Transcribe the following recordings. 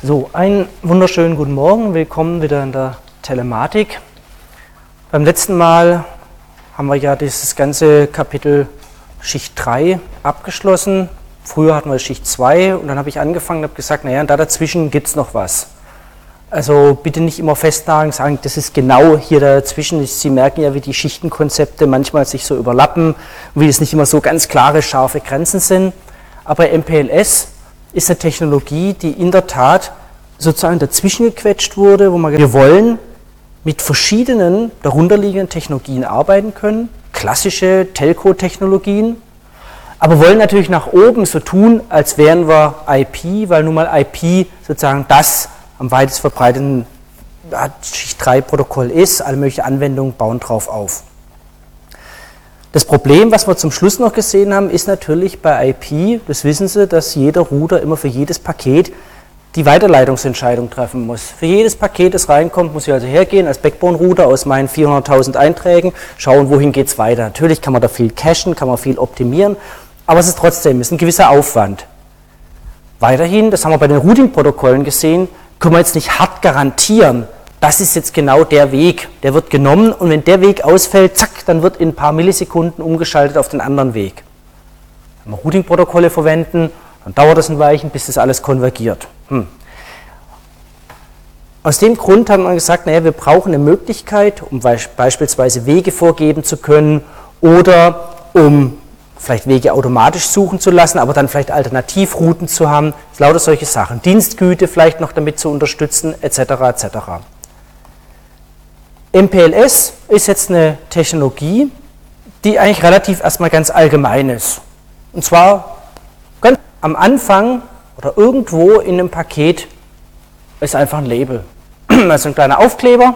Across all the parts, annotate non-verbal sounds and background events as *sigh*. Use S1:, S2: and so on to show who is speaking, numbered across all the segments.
S1: So, einen wunderschönen guten Morgen. Willkommen wieder in der Telematik. Beim letzten Mal haben wir ja dieses ganze Kapitel Schicht 3 abgeschlossen. Früher hatten wir Schicht 2 und dann habe ich angefangen und habe gesagt, naja, da dazwischen gibt es noch was. Also bitte nicht immer festnageln, sagen, das ist genau hier dazwischen. Sie merken ja, wie die Schichtenkonzepte manchmal sich so überlappen, wie es nicht immer so ganz klare, scharfe Grenzen sind. Aber MPLS ist eine Technologie, die in der Tat sozusagen dazwischen gequetscht wurde, wo man wir wollen mit verschiedenen darunterliegenden Technologien arbeiten können, klassische Telco-Technologien, aber wollen natürlich nach oben so tun, als wären wir IP, weil nun mal IP sozusagen das am weitest verbreiteten Schicht 3 Protokoll ist, alle möglichen Anwendungen bauen drauf auf. Das Problem, was wir zum Schluss noch gesehen haben, ist natürlich bei IP, das wissen Sie, dass jeder Router immer für jedes Paket die Weiterleitungsentscheidung treffen muss. Für jedes Paket, das reinkommt, muss ich also hergehen als Backbone-Router aus meinen 400.000 Einträgen, schauen, wohin geht es weiter. Natürlich kann man da viel cachen, kann man viel optimieren, aber es ist trotzdem ist ein gewisser Aufwand. Weiterhin, das haben wir bei den Routing-Protokollen gesehen, können wir jetzt nicht hart garantieren, das ist jetzt genau der Weg, der wird genommen und wenn der Weg ausfällt, zack, dann wird in ein paar Millisekunden umgeschaltet auf den anderen Weg. Wenn wir Routing-Protokolle verwenden, dann dauert es ein Weilchen, bis das alles konvergiert. Hm. Aus dem Grund haben wir gesagt, naja, wir brauchen eine Möglichkeit, um beispielsweise Wege vorgeben zu können oder um vielleicht Wege automatisch suchen zu lassen, aber dann vielleicht Alternativrouten zu haben, lauter solche Sachen. Dienstgüte vielleicht noch damit zu unterstützen, etc. etc. MPLS ist jetzt eine Technologie, die eigentlich relativ erstmal ganz allgemein ist. Und zwar ganz am Anfang oder irgendwo in einem Paket ist einfach ein Label. *clears throat* Also ein kleiner Aufkleber,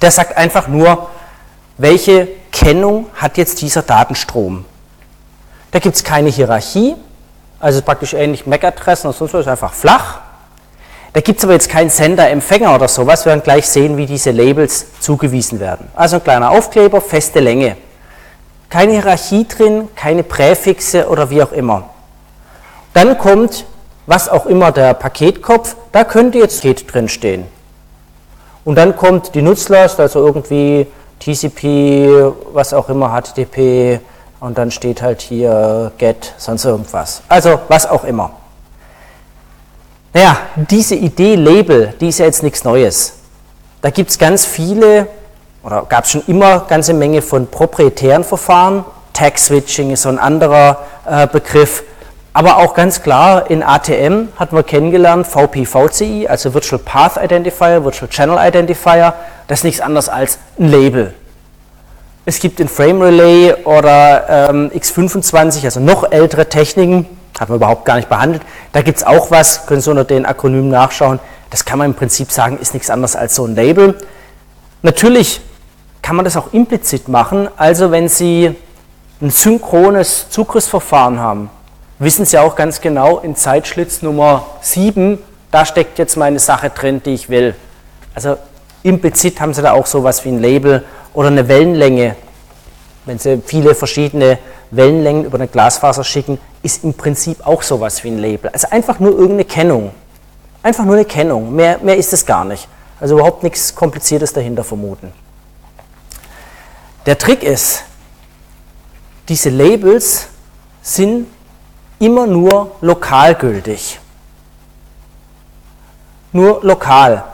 S1: der sagt einfach nur, welche Kennung hat jetzt dieser Datenstrom. Da gibt es keine Hierarchie, also praktisch ähnlich MAC-Adressen und sonst was, einfach flach. Da gibt es aber jetzt keinen Sender, Empfänger oder sowas. Wir werden gleich sehen, wie diese Labels zugewiesen werden. Also ein kleiner Aufkleber, feste Länge. Keine Hierarchie drin, keine Präfixe oder wie auch immer. Dann kommt, was auch immer der Paketkopf, da könnte jetzt Paket drin stehen. Und dann kommt die Nutzlast, also irgendwie TCP, was auch immer, HTTP, und dann steht halt hier GET, sonst irgendwas. Also was auch immer. Naja, diese Idee Label, die ist ja jetzt nichts Neues. Da gibt es ganz viele, oder gab es schon immer ganze Menge von proprietären Verfahren. Tag Switching ist so ein anderer äh, Begriff. Aber auch ganz klar in ATM hatten wir kennengelernt VPVCI, also Virtual Path Identifier, Virtual Channel Identifier. Das ist nichts anderes als ein Label. Es gibt in Frame Relay oder ähm, X25, also noch ältere Techniken, haben wir überhaupt gar nicht behandelt. Da gibt es auch was, können Sie unter den Akronymen nachschauen. Das kann man im Prinzip sagen, ist nichts anderes als so ein Label. Natürlich kann man das auch implizit machen. Also wenn Sie ein synchrones Zugriffsverfahren haben, wissen Sie auch ganz genau, in Zeitschlitz Nummer 7, da steckt jetzt meine Sache drin, die ich will. Also implizit haben Sie da auch sowas wie ein Label oder eine Wellenlänge. Wenn Sie viele verschiedene Wellenlängen über eine Glasfaser schicken, ist im Prinzip auch sowas wie ein Label. Also einfach nur irgendeine Kennung. Einfach nur eine Kennung. Mehr, mehr ist es gar nicht. Also überhaupt nichts Kompliziertes dahinter vermuten. Der Trick ist, diese Labels sind immer nur lokal gültig. Nur lokal.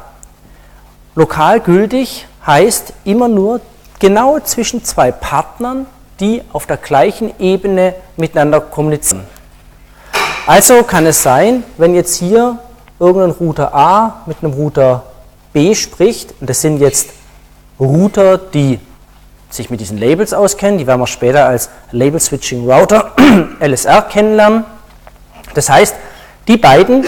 S1: Lokal gültig heißt immer nur genau zwischen zwei Partnern die auf der gleichen Ebene miteinander kommunizieren. Also kann es sein, wenn jetzt hier irgendein Router A mit einem Router B spricht, und das sind jetzt Router, die sich mit diesen Labels auskennen, die werden wir später als Label Switching Router *clears throat* LSR kennenlernen. Das heißt, die beiden,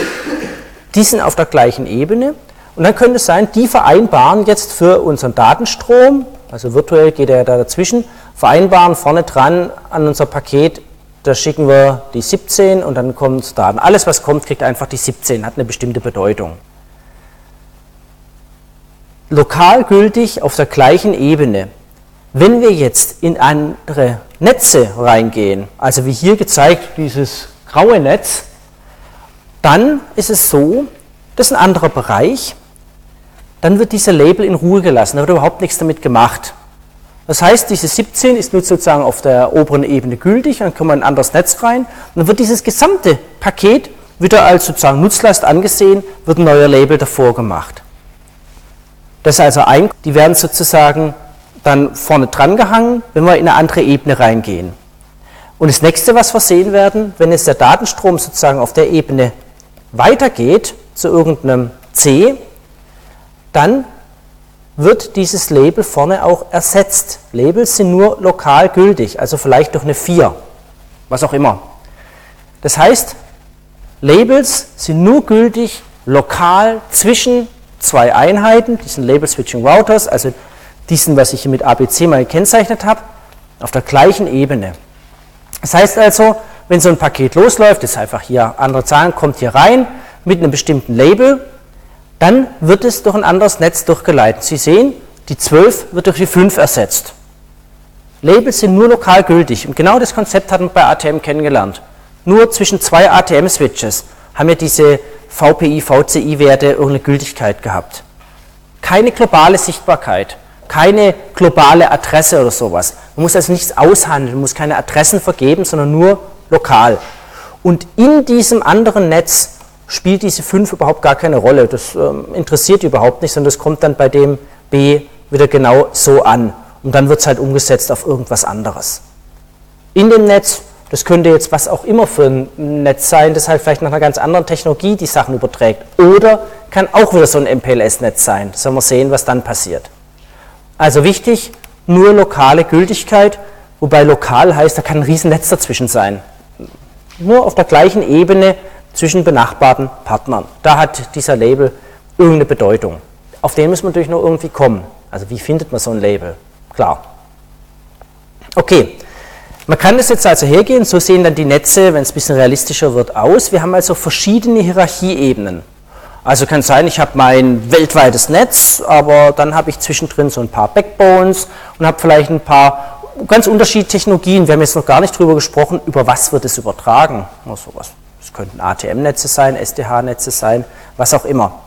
S1: die sind auf der gleichen Ebene und dann könnte es sein, die vereinbaren jetzt für unseren Datenstrom, also virtuell geht er da dazwischen, vereinbaren vorne dran an unser Paket, da schicken wir die 17 und dann kommt Daten. Alles, was kommt, kriegt einfach die 17, hat eine bestimmte Bedeutung. Lokal gültig auf der gleichen Ebene. Wenn wir jetzt in andere Netze reingehen, also wie hier gezeigt, dieses graue Netz, dann ist es so, das ist ein anderer Bereich, dann wird dieser Label in Ruhe gelassen, da wird überhaupt nichts damit gemacht. Das heißt, diese 17 ist nur sozusagen auf der oberen Ebene gültig, dann kommt man in ein anderes Netz rein dann wird dieses gesamte Paket wieder als sozusagen Nutzlast angesehen, wird ein neuer Label davor gemacht. Das ist also ein, die werden sozusagen dann vorne dran gehangen, wenn wir in eine andere Ebene reingehen. Und das nächste, was wir sehen werden, wenn jetzt der Datenstrom sozusagen auf der Ebene weitergeht zu irgendeinem C, dann wird dieses Label vorne auch ersetzt. Labels sind nur lokal gültig, also vielleicht durch eine 4, was auch immer. Das heißt, Labels sind nur gültig lokal zwischen zwei Einheiten, diesen Label Switching Routers, also diesen, was ich hier mit ABC mal gekennzeichnet habe, auf der gleichen Ebene. Das heißt also, wenn so ein Paket losläuft, ist einfach hier andere Zahlen, kommt hier rein mit einem bestimmten Label, dann wird es durch ein anderes Netz durchgeleitet. Sie sehen, die 12 wird durch die 5 ersetzt. Labels sind nur lokal gültig und genau das Konzept hatten wir bei ATM kennengelernt. Nur zwischen zwei ATM-Switches haben wir diese VPI, VCI-Werte irgendeine Gültigkeit gehabt. Keine globale Sichtbarkeit, keine globale Adresse oder sowas. Man muss also nichts aushandeln, man muss keine Adressen vergeben, sondern nur lokal. Und in diesem anderen Netz spielt diese 5 überhaupt gar keine Rolle. Das ähm, interessiert überhaupt nicht, sondern das kommt dann bei dem B wieder genau so an. Und dann wird es halt umgesetzt auf irgendwas anderes. In dem Netz, das könnte jetzt was auch immer für ein Netz sein, das halt vielleicht nach einer ganz anderen Technologie die Sachen überträgt. Oder kann auch wieder so ein MPLS-Netz sein. Werden wir sehen, was dann passiert. Also wichtig, nur lokale Gültigkeit, wobei lokal heißt, da kann ein Riesennetz dazwischen sein. Nur auf der gleichen Ebene zwischen benachbarten Partnern. Da hat dieser Label irgendeine Bedeutung. Auf den muss man natürlich noch irgendwie kommen. Also wie findet man so ein Label? Klar. Okay, man kann das jetzt also hergehen, so sehen dann die Netze, wenn es ein bisschen realistischer wird, aus. Wir haben also verschiedene Hierarchieebenen. Also kann sein, ich habe mein weltweites Netz, aber dann habe ich zwischendrin so ein paar Backbones und habe vielleicht ein paar ganz unterschiedliche Technologien. Wir haben jetzt noch gar nicht drüber gesprochen, über was wird es übertragen. Also was könnten ATM-Netze sein, SDH-Netze sein, was auch immer.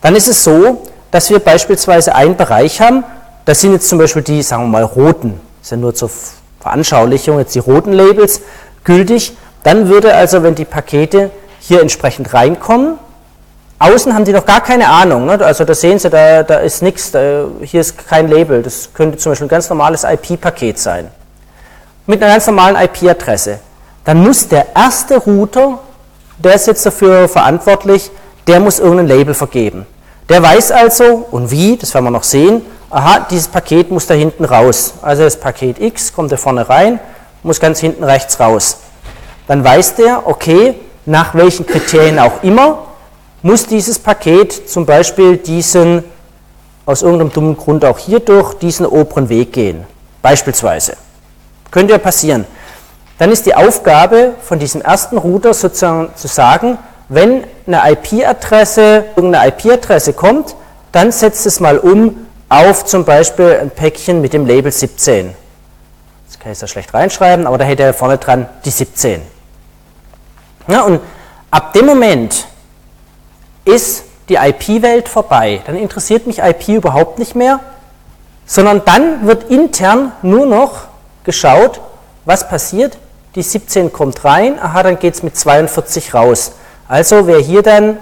S1: Dann ist es so, dass wir beispielsweise einen Bereich haben, das sind jetzt zum Beispiel die, sagen wir mal, roten, das sind nur zur Veranschaulichung jetzt die roten Labels gültig. Dann würde also, wenn die Pakete hier entsprechend reinkommen, außen haben die noch gar keine Ahnung. Ne? Also da sehen Sie, da, da ist nichts, hier ist kein Label. Das könnte zum Beispiel ein ganz normales IP-Paket sein. Mit einer ganz normalen IP-Adresse. Dann muss der erste Router der ist jetzt dafür verantwortlich, der muss irgendein Label vergeben. Der weiß also, und wie, das werden wir noch sehen, aha, dieses Paket muss da hinten raus. Also das Paket X kommt da vorne rein, muss ganz hinten rechts raus. Dann weiß der, okay, nach welchen Kriterien auch immer, muss dieses Paket zum Beispiel diesen, aus irgendeinem dummen Grund auch hier durch, diesen oberen Weg gehen. Beispielsweise. Könnte ja passieren dann ist die Aufgabe von diesem ersten Router sozusagen zu sagen, wenn eine IP-Adresse, irgendeine IP-Adresse kommt, dann setzt es mal um auf zum Beispiel ein Päckchen mit dem Label 17. Das kann ich da schlecht reinschreiben, aber da hätte er vorne dran die 17. Ja, und ab dem Moment ist die IP-Welt vorbei. Dann interessiert mich IP überhaupt nicht mehr, sondern dann wird intern nur noch geschaut, was passiert, die 17 kommt rein, aha, dann geht es mit 42 raus. Also wäre hier dann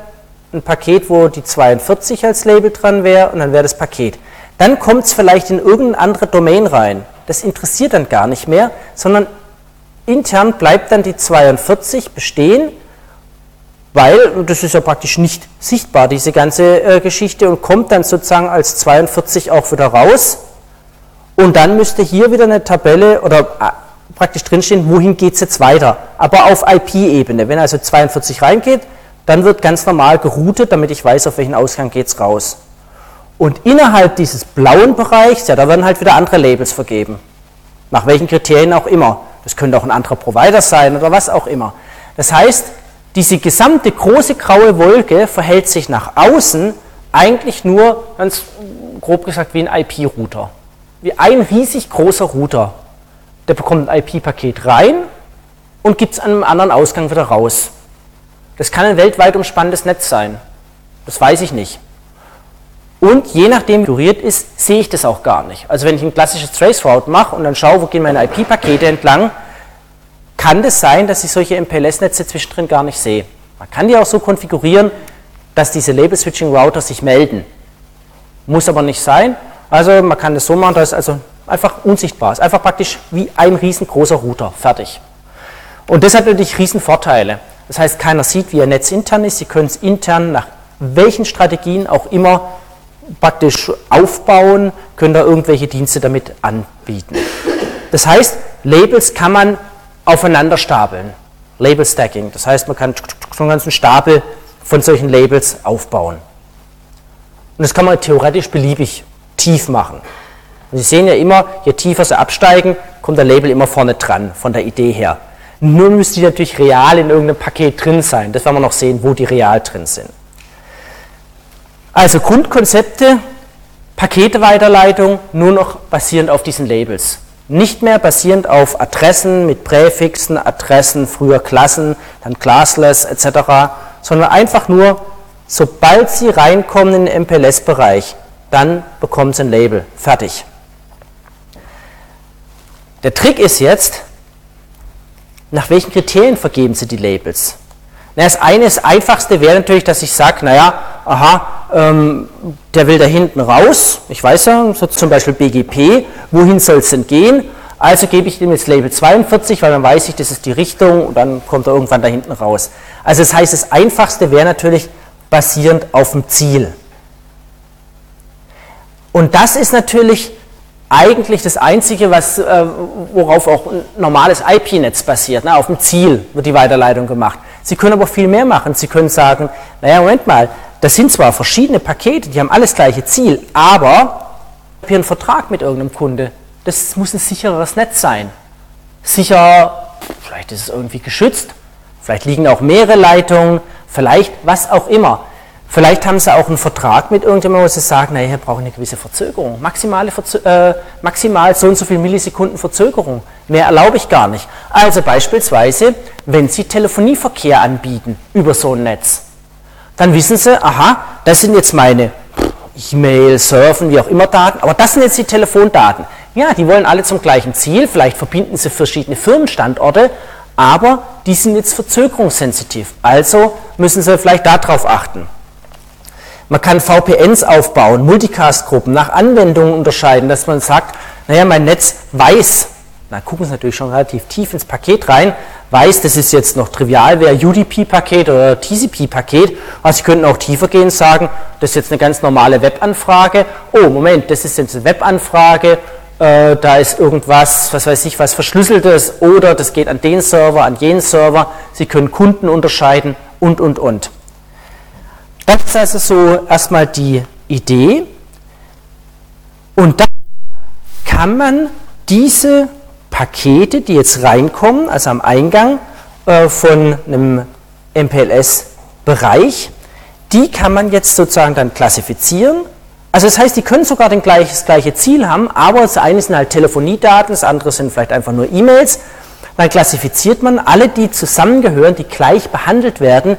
S1: ein Paket, wo die 42 als Label dran wäre und dann wäre das Paket. Dann kommt es vielleicht in irgendeine andere Domain rein. Das interessiert dann gar nicht mehr, sondern intern bleibt dann die 42 bestehen, weil, und das ist ja praktisch nicht sichtbar, diese ganze äh, Geschichte, und kommt dann sozusagen als 42 auch wieder raus. Und dann müsste hier wieder eine Tabelle oder äh, praktisch drinstehen, wohin geht es jetzt weiter. Aber auf IP-Ebene. Wenn also 42 reingeht, dann wird ganz normal geroutet, damit ich weiß, auf welchen Ausgang geht es raus. Und innerhalb dieses blauen Bereichs, ja, da werden halt wieder andere Labels vergeben. Nach welchen Kriterien auch immer. Das könnte auch ein anderer Provider sein oder was auch immer. Das heißt, diese gesamte große graue Wolke verhält sich nach außen eigentlich nur, ganz grob gesagt, wie ein IP-Router. Wie ein riesig großer Router der bekommt ein IP-Paket rein und gibt es an einem anderen Ausgang wieder raus. Das kann ein weltweit umspannendes Netz sein. Das weiß ich nicht. Und je nachdem, wie konfiguriert ist, sehe ich das auch gar nicht. Also wenn ich ein klassisches Traceroute mache und dann schaue, wo gehen meine IP-Pakete entlang, kann das sein, dass ich solche MPLS-Netze zwischendrin gar nicht sehe. Man kann die auch so konfigurieren, dass diese Label-Switching-Router sich melden. Muss aber nicht sein. Also man kann das so machen, dass also einfach unsichtbar ist. Einfach praktisch wie ein riesengroßer Router. Fertig. Und das hat natürlich riesen Vorteile. Das heißt, keiner sieht, wie Ihr Netz intern ist. Sie können es intern nach welchen Strategien auch immer praktisch aufbauen, können da irgendwelche Dienste damit anbieten. Das heißt, Labels kann man aufeinander stapeln. Label Stacking. Das heißt, man kann einen ganzen Stapel von solchen Labels aufbauen. Und das kann man theoretisch beliebig tief machen. Und Sie sehen ja immer, je tiefer Sie absteigen, kommt der Label immer vorne dran, von der Idee her. Nun müsste die natürlich real in irgendeinem Paket drin sein. Das werden wir noch sehen, wo die real drin sind. Also Grundkonzepte, Paketeweiterleitung nur noch basierend auf diesen Labels. Nicht mehr basierend auf Adressen mit Präfixen, Adressen, früher Klassen, dann Classless etc., sondern einfach nur, sobald Sie reinkommen in den MPLS-Bereich, dann bekommen Sie ein Label. Fertig. Der Trick ist jetzt, nach welchen Kriterien vergeben Sie die Labels? Na, das eine, das einfachste wäre natürlich, dass ich sage, naja, aha, ähm, der will da hinten raus, ich weiß ja, so zum Beispiel BGP, wohin soll es denn gehen? Also gebe ich dem jetzt Label 42, weil dann weiß ich, das ist die Richtung und dann kommt er irgendwann da hinten raus. Also das heißt, das einfachste wäre natürlich basierend auf dem Ziel. Und das ist natürlich eigentlich das Einzige, was, äh, worauf auch ein normales IP-Netz basiert. Ne? Auf dem Ziel wird die Weiterleitung gemacht. Sie können aber viel mehr machen. Sie können sagen, naja, Moment mal, das sind zwar verschiedene Pakete, die haben alles gleiche Ziel, aber ich habe hier einen Vertrag mit irgendeinem Kunde. Das muss ein sichereres Netz sein. Sicher, vielleicht ist es irgendwie geschützt, vielleicht liegen auch mehrere Leitungen, vielleicht was auch immer. Vielleicht haben sie auch einen Vertrag mit irgendjemandem, wo sie sagen, naja, wir brauchen eine gewisse Verzögerung. Maximale Verzö äh, maximal so und so viele Millisekunden Verzögerung. Mehr erlaube ich gar nicht. Also beispielsweise, wenn Sie Telefonieverkehr anbieten über so ein Netz, dann wissen Sie, aha, das sind jetzt meine E-Mail, Surfen, wie auch immer Daten, aber das sind jetzt die Telefondaten. Ja, die wollen alle zum gleichen Ziel, vielleicht verbinden sie verschiedene Firmenstandorte, aber die sind jetzt verzögerungssensitiv. Also müssen Sie vielleicht darauf achten. Man kann VPNs aufbauen, Multicast-Gruppen nach Anwendungen unterscheiden, dass man sagt, naja, mein Netz weiß, da gucken Sie natürlich schon relativ tief ins Paket rein, weiß, das ist jetzt noch trivial, wäre UDP-Paket oder TCP-Paket, aber Sie könnten auch tiefer gehen und sagen, das ist jetzt eine ganz normale Webanfrage, oh Moment, das ist jetzt eine Webanfrage, äh, da ist irgendwas, was weiß ich, was verschlüsseltes oder das geht an den Server, an jenen Server, Sie können Kunden unterscheiden und, und, und. Das ist also so erstmal die Idee. Und dann kann man diese Pakete, die jetzt reinkommen, also am Eingang äh, von einem MPLS-Bereich, die kann man jetzt sozusagen dann klassifizieren. Also das heißt, die können sogar den gleich, das gleiche Ziel haben, aber das eine sind halt Telefoniedaten, das andere sind vielleicht einfach nur E-Mails. Dann klassifiziert man alle, die zusammengehören, die gleich behandelt werden,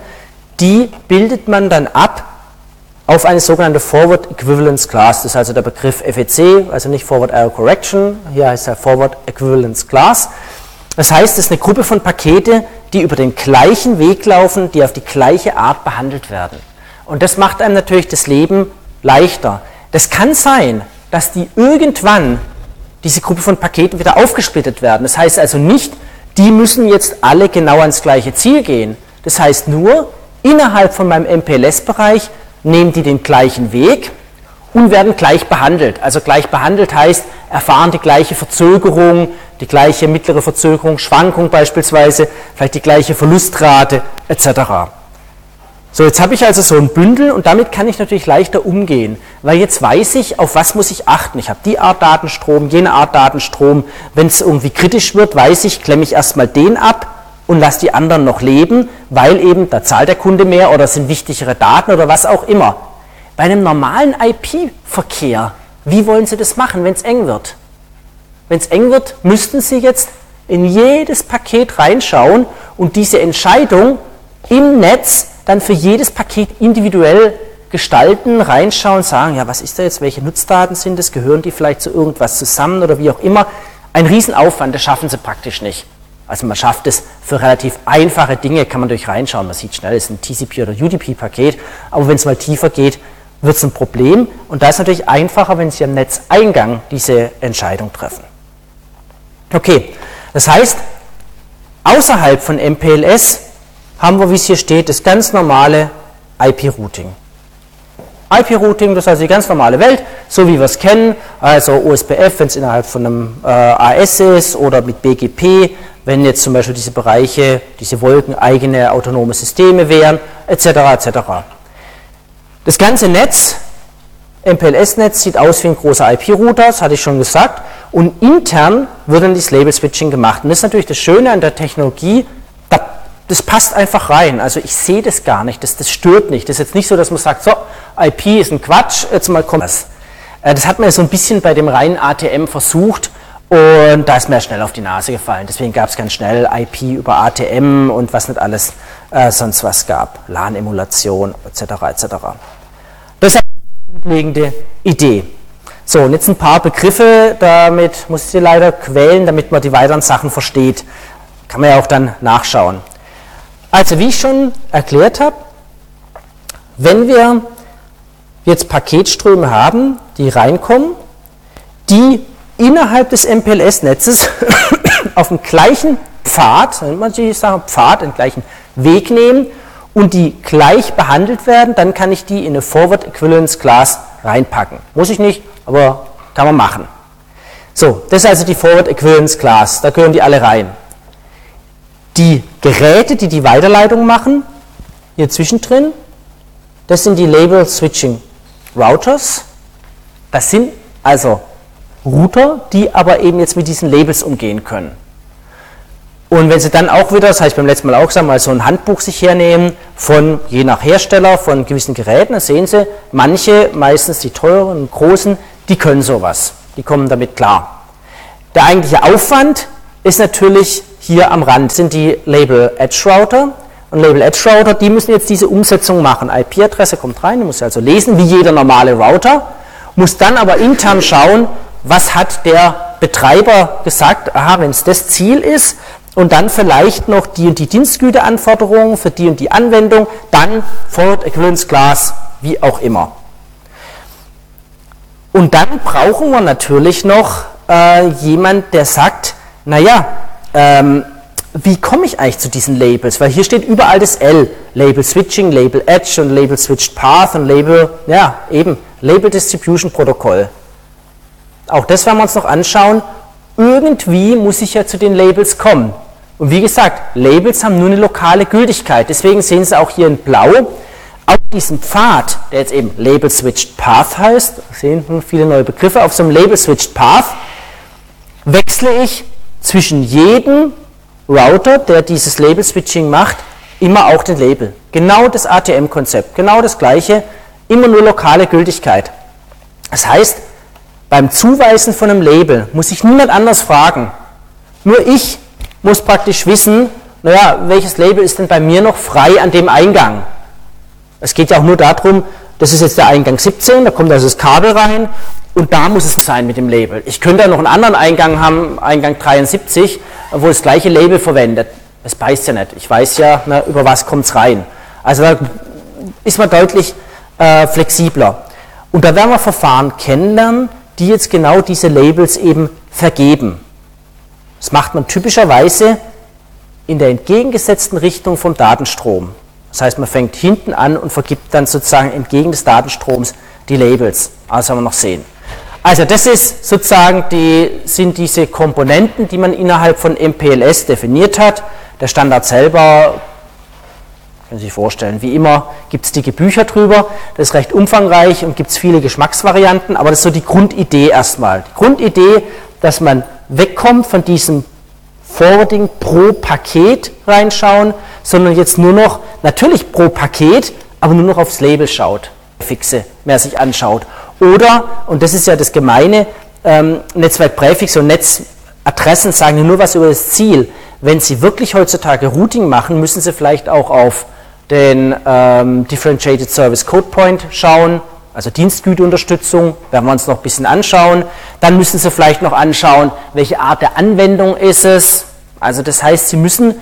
S1: die bildet man dann ab auf eine sogenannte Forward Equivalence Class. Das ist also der Begriff FEC, also nicht Forward Error Correction, hier heißt er Forward Equivalence Class. Das heißt, es ist eine Gruppe von Pakete, die über den gleichen Weg laufen, die auf die gleiche Art behandelt werden. Und das macht einem natürlich das Leben leichter. Das kann sein, dass die irgendwann, diese Gruppe von Paketen, wieder aufgesplittet werden. Das heißt also nicht, die müssen jetzt alle genau ans gleiche Ziel gehen. Das heißt nur, innerhalb von meinem MPLS-Bereich nehmen die den gleichen Weg und werden gleich behandelt. Also gleich behandelt heißt, erfahren die gleiche Verzögerung, die gleiche mittlere Verzögerung, Schwankung beispielsweise, vielleicht die gleiche Verlustrate etc. So, jetzt habe ich also so ein Bündel und damit kann ich natürlich leichter umgehen, weil jetzt weiß ich, auf was muss ich achten. Ich habe die Art Datenstrom, jene Art Datenstrom. Wenn es irgendwie kritisch wird, weiß ich, klemme ich erstmal den ab, und lass die anderen noch leben, weil eben da zahlt der Kunde mehr oder sind wichtigere Daten oder was auch immer. Bei einem normalen IP-Verkehr, wie wollen Sie das machen, wenn es eng wird? Wenn es eng wird, müssten Sie jetzt in jedes Paket reinschauen und diese Entscheidung im Netz dann für jedes Paket individuell gestalten, reinschauen, sagen, ja, was ist da jetzt, welche Nutzdaten sind das, gehören die vielleicht zu irgendwas zusammen oder wie auch immer. Ein Riesenaufwand, das schaffen sie praktisch nicht. Also man schafft es für relativ einfache Dinge, kann man durch reinschauen. Man sieht schnell, es ist ein TCP oder UDP-Paket, aber wenn es mal tiefer geht, wird es ein Problem. Und da ist natürlich einfacher, wenn Sie am Netzeingang diese Entscheidung treffen. Okay, das heißt, außerhalb von MPLS haben wir, wie es hier steht, das ganz normale IP-Routing. IP-Routing, das also die ganz normale Welt, so wie wir es kennen, also OSPF, wenn es innerhalb von einem äh, AS ist oder mit BGP, wenn jetzt zum Beispiel diese Bereiche, diese Wolken eigene autonome Systeme wären, etc. etc. Das ganze Netz, MPLS-Netz, sieht aus wie ein großer IP-Router, das hatte ich schon gesagt, und intern wird dann dieses Label-Switching gemacht. Und das ist natürlich das Schöne an der Technologie, das passt einfach rein. Also ich sehe das gar nicht, das, das stört nicht. Das ist jetzt nicht so, dass man sagt, so, IP ist ein Quatsch, jetzt mal kommt das. Äh, das hat man ja so ein bisschen bei dem reinen ATM versucht und da ist mir schnell auf die Nase gefallen. Deswegen gab es ganz schnell IP über ATM und was nicht alles äh, sonst was gab. LAN-Emulation etc. etc. Das ist eine grundlegende Idee. So, und jetzt ein paar Begriffe, damit muss ich Sie leider quälen, damit man die weiteren Sachen versteht. Kann man ja auch dann nachschauen. Also wie ich schon erklärt habe, wenn wir jetzt Paketströme haben, die reinkommen, die innerhalb des MPLS-Netzes *coughs* auf dem gleichen Pfad, manche sagen Pfad, den gleichen Weg nehmen und die gleich behandelt werden, dann kann ich die in eine Forward Equivalence Class reinpacken. Muss ich nicht, aber kann man machen. So, das ist also die Forward Equivalence Class, da gehören die alle rein. Die Geräte, die die Weiterleitung machen, hier zwischendrin, das sind die Label Switching Routers. Das sind also Router, die aber eben jetzt mit diesen Labels umgehen können. Und wenn Sie dann auch wieder, das habe ich beim letzten Mal auch gesagt, mal so ein Handbuch sich hernehmen von, je nach Hersteller, von gewissen Geräten, dann sehen Sie, manche, meistens die teuren und großen, die können sowas. Die kommen damit klar. Der eigentliche Aufwand ist natürlich hier am Rand sind die Label Edge Router. Und Label Edge Router, die müssen jetzt diese Umsetzung machen. IP-Adresse kommt rein, die muss also lesen, wie jeder normale Router, muss dann aber intern schauen, was hat der Betreiber gesagt, aha, wenn es das Ziel ist, und dann vielleicht noch die und die Dienstgüteanforderungen für die und die Anwendung, dann Forward Equivalence Class, wie auch immer. Und dann brauchen wir natürlich noch äh, jemand, der sagt, naja, ähm, wie komme ich eigentlich zu diesen Labels? Weil hier steht überall das L. Label Switching, Label Edge und Label Switched Path und Label, ja, eben, Label Distribution Protokoll. Auch das werden wir uns noch anschauen. Irgendwie muss ich ja zu den Labels kommen. Und wie gesagt, Labels haben nur eine lokale Gültigkeit. Deswegen sehen Sie auch hier in Blau, auf diesem Pfad, der jetzt eben Label Switched Path heißt, sehen viele neue Begriffe, auf so einem Label Switched Path wechsle ich zwischen jedem Router, der dieses Label-Switching macht, immer auch den Label. Genau das ATM-Konzept, genau das gleiche, immer nur lokale Gültigkeit. Das heißt, beim Zuweisen von einem Label muss ich niemand anders fragen. Nur ich muss praktisch wissen, naja, welches Label ist denn bei mir noch frei an dem Eingang? Es geht ja auch nur darum, das ist jetzt der Eingang 17, da kommt also das Kabel rein und da muss es sein mit dem Label. Ich könnte ja noch einen anderen Eingang haben, Eingang 73, wo das gleiche Label verwendet. Es beißt ja nicht. Ich weiß ja, na, über was kommt es rein. Also da ist man deutlich äh, flexibler. Und da werden wir Verfahren kennenlernen, die jetzt genau diese Labels eben vergeben. Das macht man typischerweise in der entgegengesetzten Richtung vom Datenstrom. Das heißt, man fängt hinten an und vergibt dann sozusagen entgegen des Datenstroms die Labels. Also werden wir noch sehen. Also das ist sozusagen die, sind diese Komponenten, die man innerhalb von MPLS definiert hat. Der Standard selber, können Sie sich vorstellen, wie immer gibt es dicke Bücher drüber. Das ist recht umfangreich und gibt es viele Geschmacksvarianten, aber das ist so die Grundidee erstmal. Die Grundidee, dass man wegkommt von diesem Forwarding pro Paket reinschauen, sondern jetzt nur noch, natürlich pro Paket, aber nur noch aufs Label schaut, fixe, mehr sich anschaut oder, und das ist ja das Gemeine, ähm, Netzwerkpräfixe und Netzadressen sagen nur was über das Ziel. Wenn Sie wirklich heutzutage Routing machen, müssen Sie vielleicht auch auf den ähm, Differentiated Service Code Point schauen, also Dienstgüteunterstützung, werden wir uns noch ein bisschen anschauen. Dann müssen Sie vielleicht noch anschauen, welche Art der Anwendung ist es. Also das heißt, Sie müssen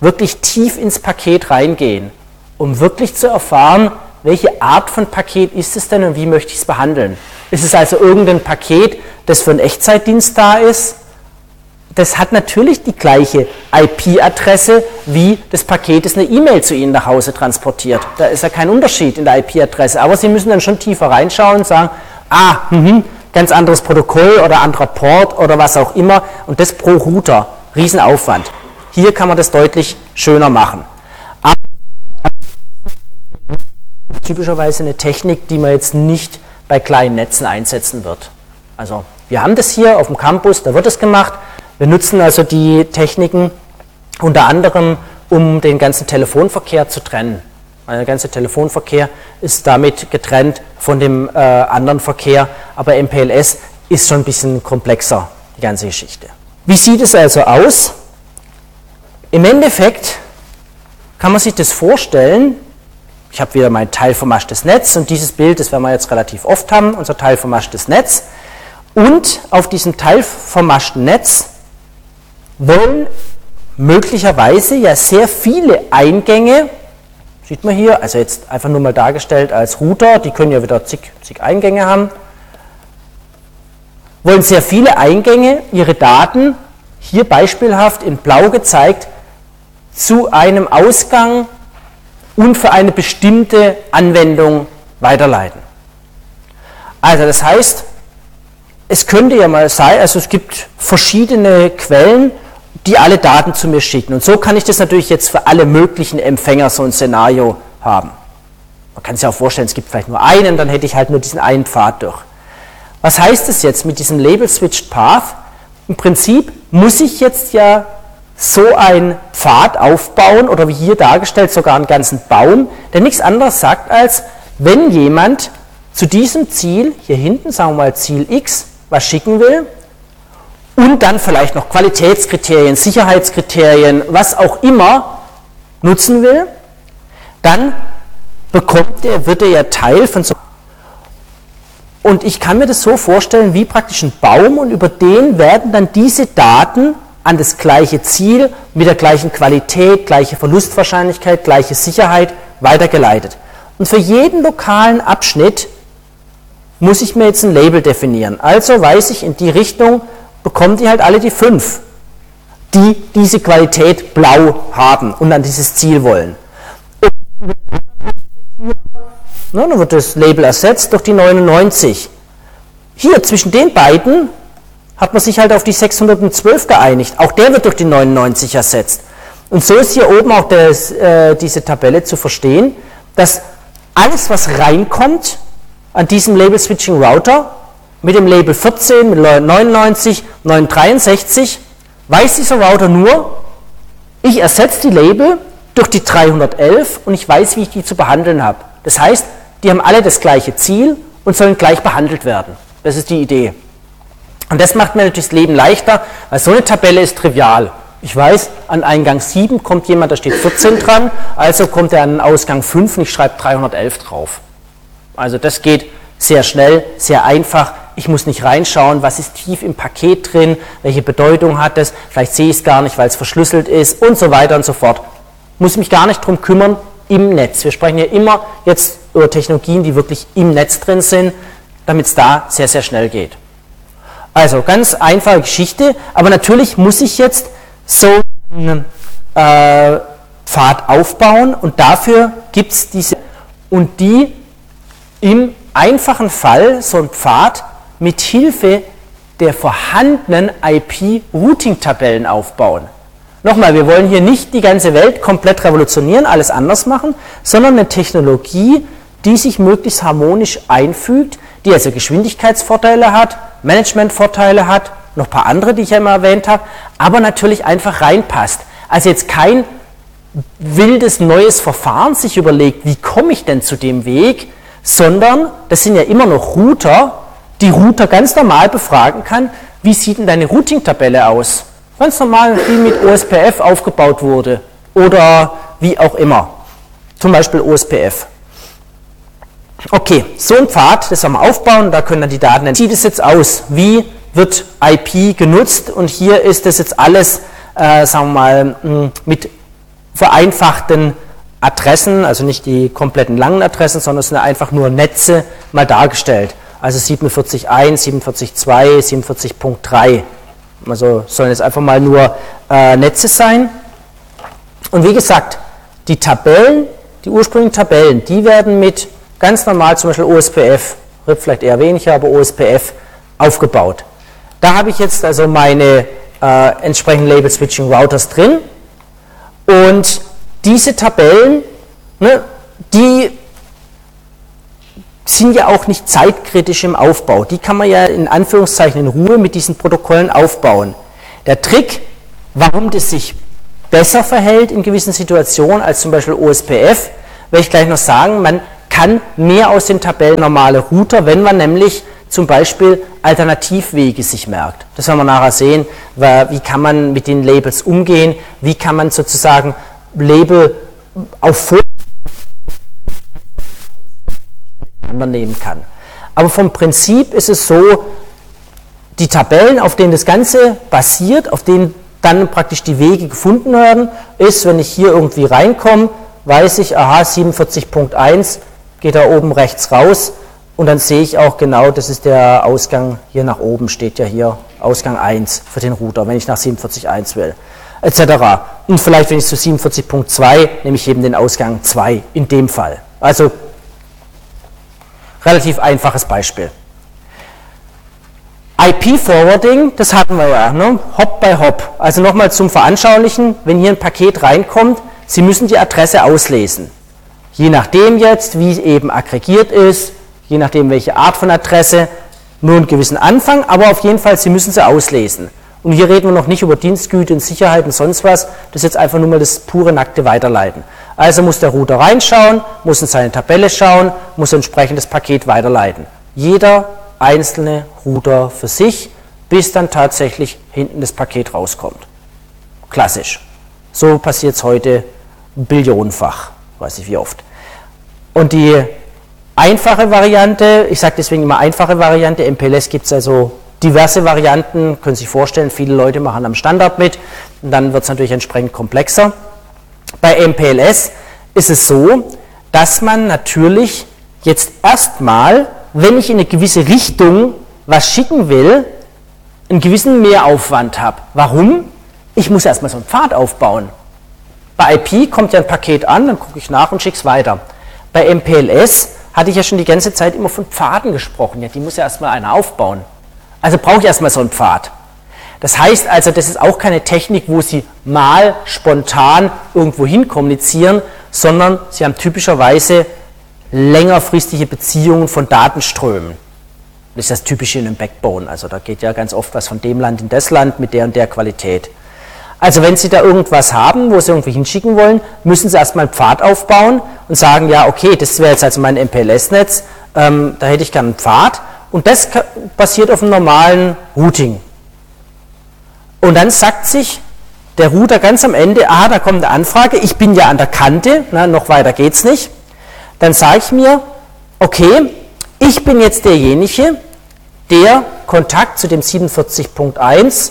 S1: wirklich tief ins Paket reingehen, um wirklich zu erfahren, welche Art von Paket ist es denn und wie möchte ich es behandeln. Ist es also irgendein Paket, das für einen Echtzeitdienst da ist? Das hat natürlich die gleiche IP-Adresse wie das Paket, das eine E-Mail zu Ihnen nach Hause transportiert. Da ist ja kein Unterschied in der IP-Adresse. Aber Sie müssen dann schon tiefer reinschauen und sagen, ah, mh, ganz anderes Protokoll oder anderer Port oder was auch immer. Und das pro Router. Riesenaufwand. Hier kann man das deutlich schöner machen. Aber typischerweise eine Technik, die man jetzt nicht bei kleinen Netzen einsetzen wird. Also wir haben das hier auf dem Campus, da wird es gemacht. Wir nutzen also die Techniken unter anderem, um den ganzen Telefonverkehr zu trennen. Der ganze Telefonverkehr ist damit getrennt von dem äh, anderen Verkehr, aber MPLS ist schon ein bisschen komplexer, die ganze Geschichte. Wie sieht es also aus? Im Endeffekt kann man sich das vorstellen, ich habe wieder mein teilvermaschtes Netz und dieses Bild, das werden wir jetzt relativ oft haben, unser teilvermaschtes Netz. Und auf diesem teilvermaschten Netz wollen möglicherweise ja sehr viele Eingänge, sieht man hier, also jetzt einfach nur mal dargestellt als Router, die können ja wieder zig, zig Eingänge haben, wollen sehr viele Eingänge ihre Daten, hier beispielhaft in blau gezeigt, zu einem Ausgang und für eine bestimmte Anwendung weiterleiten. Also das heißt, es könnte ja mal sein, also es gibt verschiedene Quellen, die alle Daten zu mir schicken. Und so kann ich das natürlich jetzt für alle möglichen Empfänger so ein Szenario haben. Man kann sich auch vorstellen, es gibt vielleicht nur einen, dann hätte ich halt nur diesen einen Pfad durch. Was heißt das jetzt mit diesem Label Switched Path? Im Prinzip muss ich jetzt ja so ein Pfad aufbauen oder wie hier dargestellt sogar einen ganzen Baum, der nichts anderes sagt als, wenn jemand zu diesem Ziel, hier hinten sagen wir mal Ziel X, was schicken will und dann vielleicht noch Qualitätskriterien, Sicherheitskriterien, was auch immer nutzen will, dann bekommt der, wird er ja Teil von so und ich kann mir das so vorstellen wie praktisch ein Baum und über den werden dann diese Daten an das gleiche Ziel mit der gleichen Qualität, gleiche Verlustwahrscheinlichkeit, gleiche Sicherheit weitergeleitet. Und für jeden lokalen Abschnitt muss ich mir jetzt ein Label definieren. Also weiß ich, in die Richtung bekommen die halt alle die fünf, die diese Qualität blau haben und an dieses Ziel wollen. Na, dann wird das Label ersetzt durch die 99. Hier zwischen den beiden hat man sich halt auf die 612 geeinigt. Auch der wird durch die 99 ersetzt. Und so ist hier oben auch das, äh, diese Tabelle zu verstehen, dass alles, was reinkommt an diesem Label Switching Router mit dem Label 14, mit 99, 963, weiß dieser Router nur, ich ersetze die Label durch die 311 und ich weiß, wie ich die zu behandeln habe. Das heißt, die haben alle das gleiche Ziel und sollen gleich behandelt werden. Das ist die Idee. Und das macht mir natürlich das Leben leichter, weil so eine Tabelle ist trivial. Ich weiß, an Eingang 7 kommt jemand, da steht 14 dran, also kommt er an Ausgang 5 und ich schreibe 311 drauf. Also das geht sehr schnell, sehr einfach. Ich muss nicht reinschauen, was ist tief im Paket drin, welche Bedeutung hat es, vielleicht sehe ich es gar nicht, weil es verschlüsselt ist und so weiter und so fort. Muss mich gar nicht drum kümmern im Netz. Wir sprechen ja immer jetzt über Technologien, die wirklich im Netz drin sind, damit es da sehr, sehr schnell geht. Also ganz einfache Geschichte, aber natürlich muss ich jetzt so einen äh, Pfad aufbauen und dafür gibt es diese und die im einfachen Fall so ein Pfad mit Hilfe der vorhandenen IP-Routing-Tabellen aufbauen. Nochmal, wir wollen hier nicht die ganze Welt komplett revolutionieren, alles anders machen, sondern eine Technologie, die sich möglichst harmonisch einfügt, die also Geschwindigkeitsvorteile hat, Managementvorteile hat, noch ein paar andere, die ich ja immer erwähnt habe, aber natürlich einfach reinpasst. Also jetzt kein wildes neues Verfahren sich überlegt, wie komme ich denn zu dem Weg, sondern das sind ja immer noch Router, die Router ganz normal befragen kann, wie sieht denn deine Routing-Tabelle aus? Ganz normal, wie mit OSPF aufgebaut wurde oder wie auch immer. zum Beispiel OSPF. Okay, so ein Pfad, das werden wir aufbauen, da können dann die Daten, sieht es jetzt aus, wie wird IP genutzt und hier ist das jetzt alles, äh, sagen wir mal, hm, mit vereinfachten Adressen, also nicht die kompletten langen Adressen, sondern es sind einfach nur Netze mal dargestellt. Also 47.1, 47.2, 47.3. Also sollen es einfach mal nur äh, Netze sein. Und wie gesagt, die Tabellen, die ursprünglichen Tabellen, die werden mit ganz normal zum Beispiel OSPF, RIP vielleicht eher weniger, aber OSPF aufgebaut. Da habe ich jetzt also meine äh, entsprechenden Label Switching Routers drin und diese Tabellen, ne, die sind ja auch nicht zeitkritisch im Aufbau. Die kann man ja in Anführungszeichen in Ruhe mit diesen Protokollen aufbauen. Der Trick, warum das sich besser verhält in gewissen Situationen als zum Beispiel OSPF, werde ich gleich noch sagen, man kann mehr aus den Tabellen normale Router, wenn man nämlich zum Beispiel Alternativwege sich merkt. Das werden wir nachher sehen, wie kann man mit den Labels umgehen, wie kann man sozusagen Label auf Vor nehmen kann. Aber vom Prinzip ist es so, die Tabellen, auf denen das Ganze basiert, auf denen dann praktisch die Wege gefunden werden, ist, wenn ich hier irgendwie reinkomme, weiß ich, aha, 47.1 geht da oben rechts raus und dann sehe ich auch genau, das ist der Ausgang hier nach oben, steht ja hier Ausgang 1 für den Router, wenn ich nach 47.1 will, etc. Und vielleicht, wenn ich zu 47.2, nehme ich eben den Ausgang 2 in dem Fall. Also relativ einfaches Beispiel. IP-Forwarding, das hatten wir ja, ne? Hop by Hop. Also nochmal zum Veranschaulichen, wenn hier ein Paket reinkommt, Sie müssen die Adresse auslesen. Je nachdem jetzt, wie eben aggregiert ist, je nachdem welche Art von Adresse, nur einen gewissen Anfang, aber auf jeden Fall, Sie müssen sie auslesen. Und hier reden wir noch nicht über Dienstgüte und Sicherheit und sonst was, das ist jetzt einfach nur mal das pure nackte Weiterleiten. Also muss der Router reinschauen, muss in seine Tabelle schauen, muss entsprechend das Paket weiterleiten. Jeder einzelne Router für sich, bis dann tatsächlich hinten das Paket rauskommt. Klassisch. So passiert es heute billionenfach, weiß ich wie oft. Und die einfache Variante, ich sage deswegen immer einfache Variante, MPLS gibt es also diverse Varianten, können Sie sich vorstellen, viele Leute machen am Standard mit und dann wird es natürlich entsprechend komplexer. Bei MPLS ist es so, dass man natürlich jetzt erstmal wenn ich in eine gewisse Richtung was schicken will, einen gewissen Mehraufwand habe. Warum? Ich muss erstmal so einen Pfad aufbauen. Bei IP kommt ja ein Paket an, dann gucke ich nach und schicke es weiter. Bei MPLS hatte ich ja schon die ganze Zeit immer von Pfaden gesprochen. Ja, die muss ja erstmal einer aufbauen. Also brauche ich erstmal so einen Pfad. Das heißt also, das ist auch keine Technik, wo Sie mal spontan irgendwo hin kommunizieren, sondern Sie haben typischerweise längerfristige Beziehungen von Datenströmen. Das ist das Typische in einem Backbone. Also da geht ja ganz oft was von dem Land in das Land mit der und der Qualität. Also wenn Sie da irgendwas haben, wo Sie irgendwie hinschicken wollen, müssen Sie erstmal einen Pfad aufbauen und sagen, ja, okay, das wäre jetzt also mein MPLS-Netz, ähm, da hätte ich gerne einen Pfad. Und das basiert auf einem normalen Routing. Und dann sagt sich der Router ganz am Ende, ah, da kommt eine Anfrage, ich bin ja an der Kante, na, noch weiter geht's nicht dann sage ich mir, okay, ich bin jetzt derjenige, der Kontakt zu dem 47.1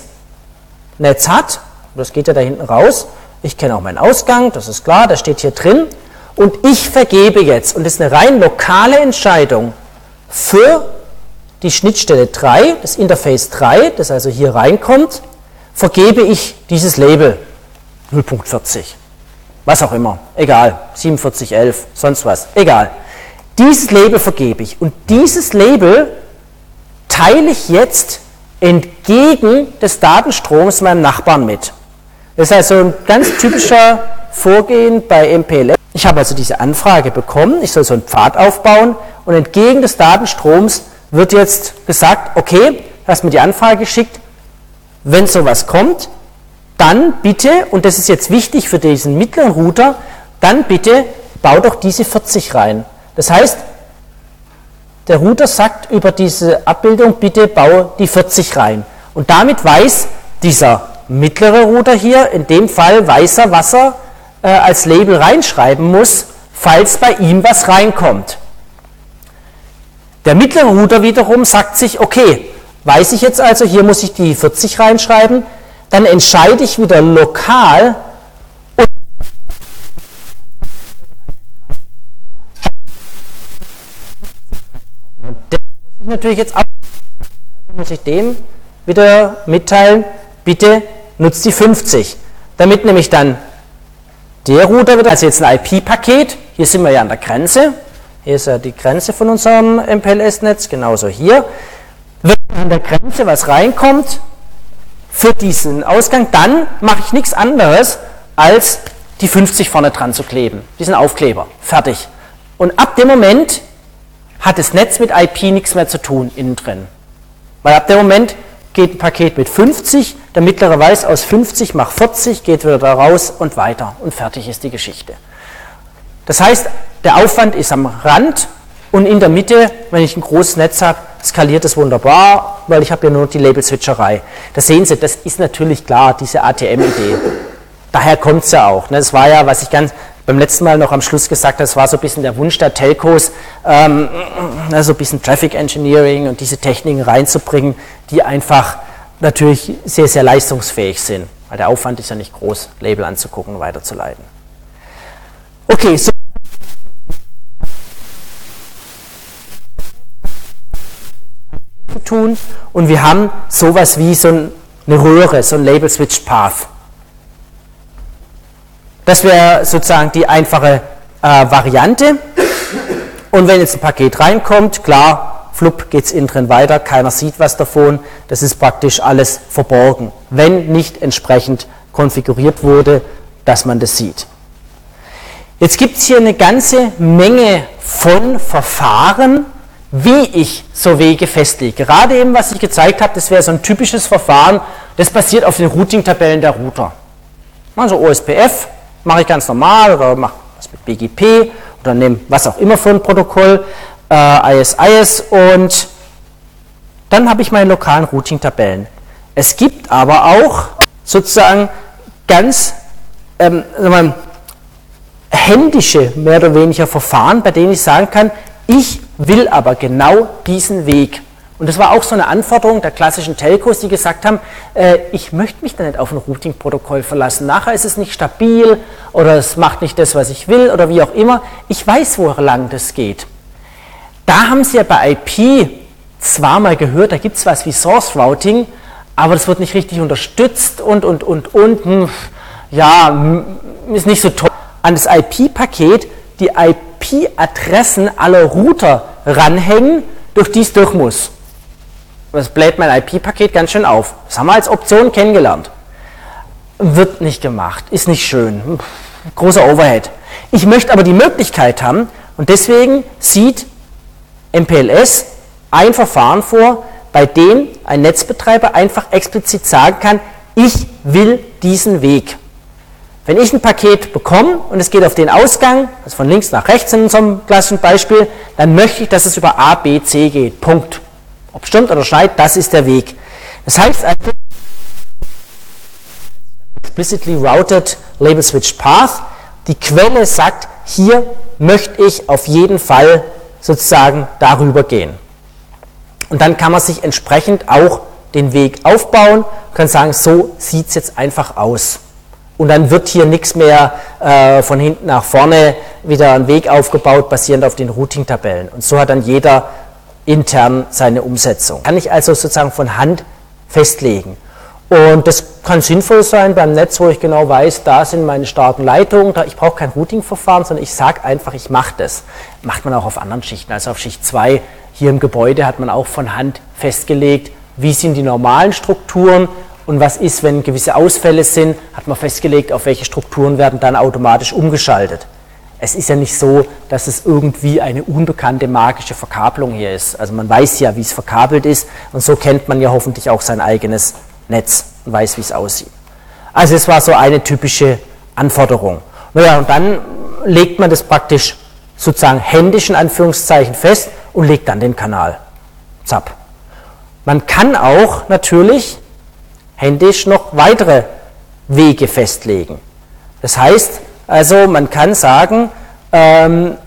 S1: Netz hat. Das geht ja da hinten raus. Ich kenne auch meinen Ausgang, das ist klar, das steht hier drin. Und ich vergebe jetzt, und das ist eine rein lokale Entscheidung, für die Schnittstelle 3, das Interface 3, das also hier reinkommt, vergebe ich dieses Label. 0.40 was auch immer, egal, 4711, sonst was, egal. Dieses Label vergebe ich. Und dieses Label teile ich jetzt entgegen des Datenstroms meinem Nachbarn mit. Das ist also ein ganz typischer Vorgehen bei MPLS. Ich habe also diese Anfrage bekommen, ich soll so einen Pfad aufbauen. Und entgegen des Datenstroms wird jetzt gesagt, okay, du hast mir die Anfrage geschickt, wenn sowas kommt, dann bitte, und das ist jetzt wichtig für diesen mittleren Router, dann bitte bau doch diese 40 rein. Das heißt, der Router sagt über diese Abbildung, bitte bau die 40 rein. Und damit weiß dieser mittlere Router hier, in dem Fall weiß er, was er äh, als Label reinschreiben muss falls bei ihm was reinkommt. Der mittlere Router wiederum sagt sich, okay, weiß ich jetzt also, hier muss ich die 40 reinschreiben, dann entscheide ich wieder lokal, und das muss ich natürlich jetzt auch, also muss ich dem wieder mitteilen, bitte nutzt die 50, damit nämlich dann der Router wird, also jetzt ein IP-Paket, hier sind wir ja an der Grenze, hier ist ja die Grenze von unserem MPLS-Netz, genauso hier. Wenn an der Grenze was reinkommt für diesen Ausgang, dann mache ich nichts anderes, als die 50 vorne dran zu kleben, diesen Aufkleber. Fertig. Und ab dem Moment hat das Netz mit IP nichts mehr zu tun innen drin. Weil ab dem Moment geht ein Paket mit 50, der mittlere weiß aus 50 macht 40, geht wieder da raus und weiter und fertig ist die Geschichte. Das heißt, der Aufwand ist am Rand und in der Mitte, wenn ich ein großes Netz habe, skaliert es wunderbar, weil ich habe ja nur die Label-Switcherei. Da sehen Sie, das ist natürlich klar, diese ATM-Idee. Daher kommt es ja auch. Ne? Das war ja, was ich ganz beim letzten Mal noch am Schluss gesagt habe, das war so ein bisschen der Wunsch der Telcos, ähm, so ein bisschen Traffic Engineering und diese Techniken reinzubringen, die einfach natürlich sehr, sehr leistungsfähig sind. Weil der Aufwand ist ja nicht groß, Label anzugucken und weiterzuleiten. Okay, so tun und wir haben sowas wie so eine Röhre, so ein Label Switch Path. Das wäre sozusagen die einfache äh, Variante. Und wenn jetzt ein Paket reinkommt, klar, flupp geht es innen drin weiter, keiner sieht was davon, das ist praktisch alles verborgen, wenn nicht entsprechend konfiguriert wurde, dass man das sieht. Jetzt gibt es hier eine ganze Menge von Verfahren, wie ich so Wege festlege. Gerade eben, was ich gezeigt habe, das wäre so ein typisches Verfahren, das basiert auf den Routing-Tabellen der Router. Also OSPF mache ich ganz normal oder mache was mit BGP oder nehme was auch immer für ein Protokoll, äh, ISIS und dann habe ich meine lokalen Routing-Tabellen. Es gibt aber auch sozusagen ganz ähm, händische, mehr oder weniger Verfahren, bei denen ich sagen kann, ich will aber genau diesen Weg. Und das war auch so eine Anforderung der klassischen Telcos, die gesagt haben, äh, ich möchte mich da nicht auf ein Routing-Protokoll verlassen. Nachher ist es nicht stabil oder es macht nicht das, was ich will oder wie auch immer. Ich weiß, wo lang das geht. Da haben Sie ja bei IP zwar mal gehört, da gibt es was wie Source Routing, aber das wird nicht richtig unterstützt und, und, und, und, hm, ja, ist nicht so toll. An das IP-Paket die IP-Adressen aller Router ranhängen, durch die es durch muss. Das bläht mein IP-Paket ganz schön auf. Das haben wir als Option kennengelernt. Wird nicht gemacht, ist nicht schön. Großer Overhead. Ich möchte aber die Möglichkeit haben und deswegen sieht MPLS ein Verfahren vor, bei dem ein Netzbetreiber einfach explizit sagen kann, ich will diesen Weg. Wenn ich ein Paket bekomme und es geht auf den Ausgang, also von links nach rechts in unserem klassischen Beispiel, dann möchte ich, dass es über A, B, C geht. Punkt. Ob stimmt oder schneit, das ist der Weg. Das heißt, ein explicitly routed Label Switch Path, die Quelle sagt, hier möchte ich auf jeden Fall sozusagen darüber gehen. Und dann kann man sich entsprechend auch den Weg aufbauen, kann sagen, so sieht es jetzt einfach aus. Und dann wird hier nichts mehr äh, von hinten nach vorne wieder ein Weg aufgebaut, basierend auf den Routing-Tabellen. Und so hat dann jeder intern seine Umsetzung. Kann ich also sozusagen von Hand festlegen. Und das kann sinnvoll sein beim Netz, wo ich genau weiß, da sind meine starken Leitungen, da, ich brauche kein Routing-Verfahren, sondern ich sage einfach, ich mache das. Macht man auch auf anderen Schichten. Also auf Schicht 2 hier im Gebäude hat man auch von Hand festgelegt, wie sind die normalen Strukturen, und was ist, wenn gewisse Ausfälle sind, hat man festgelegt, auf welche Strukturen werden dann automatisch umgeschaltet. Es ist ja nicht so, dass es irgendwie eine unbekannte magische Verkabelung hier ist. Also man weiß ja, wie es verkabelt ist und so kennt man ja hoffentlich auch sein eigenes Netz und weiß, wie es aussieht. Also es war so eine typische Anforderung. Naja, und dann legt man das praktisch sozusagen händisch in Anführungszeichen fest und legt dann den Kanal. Zapp. Man kann auch natürlich händisch noch weitere Wege festlegen. Das heißt also, man kann sagen, ähm,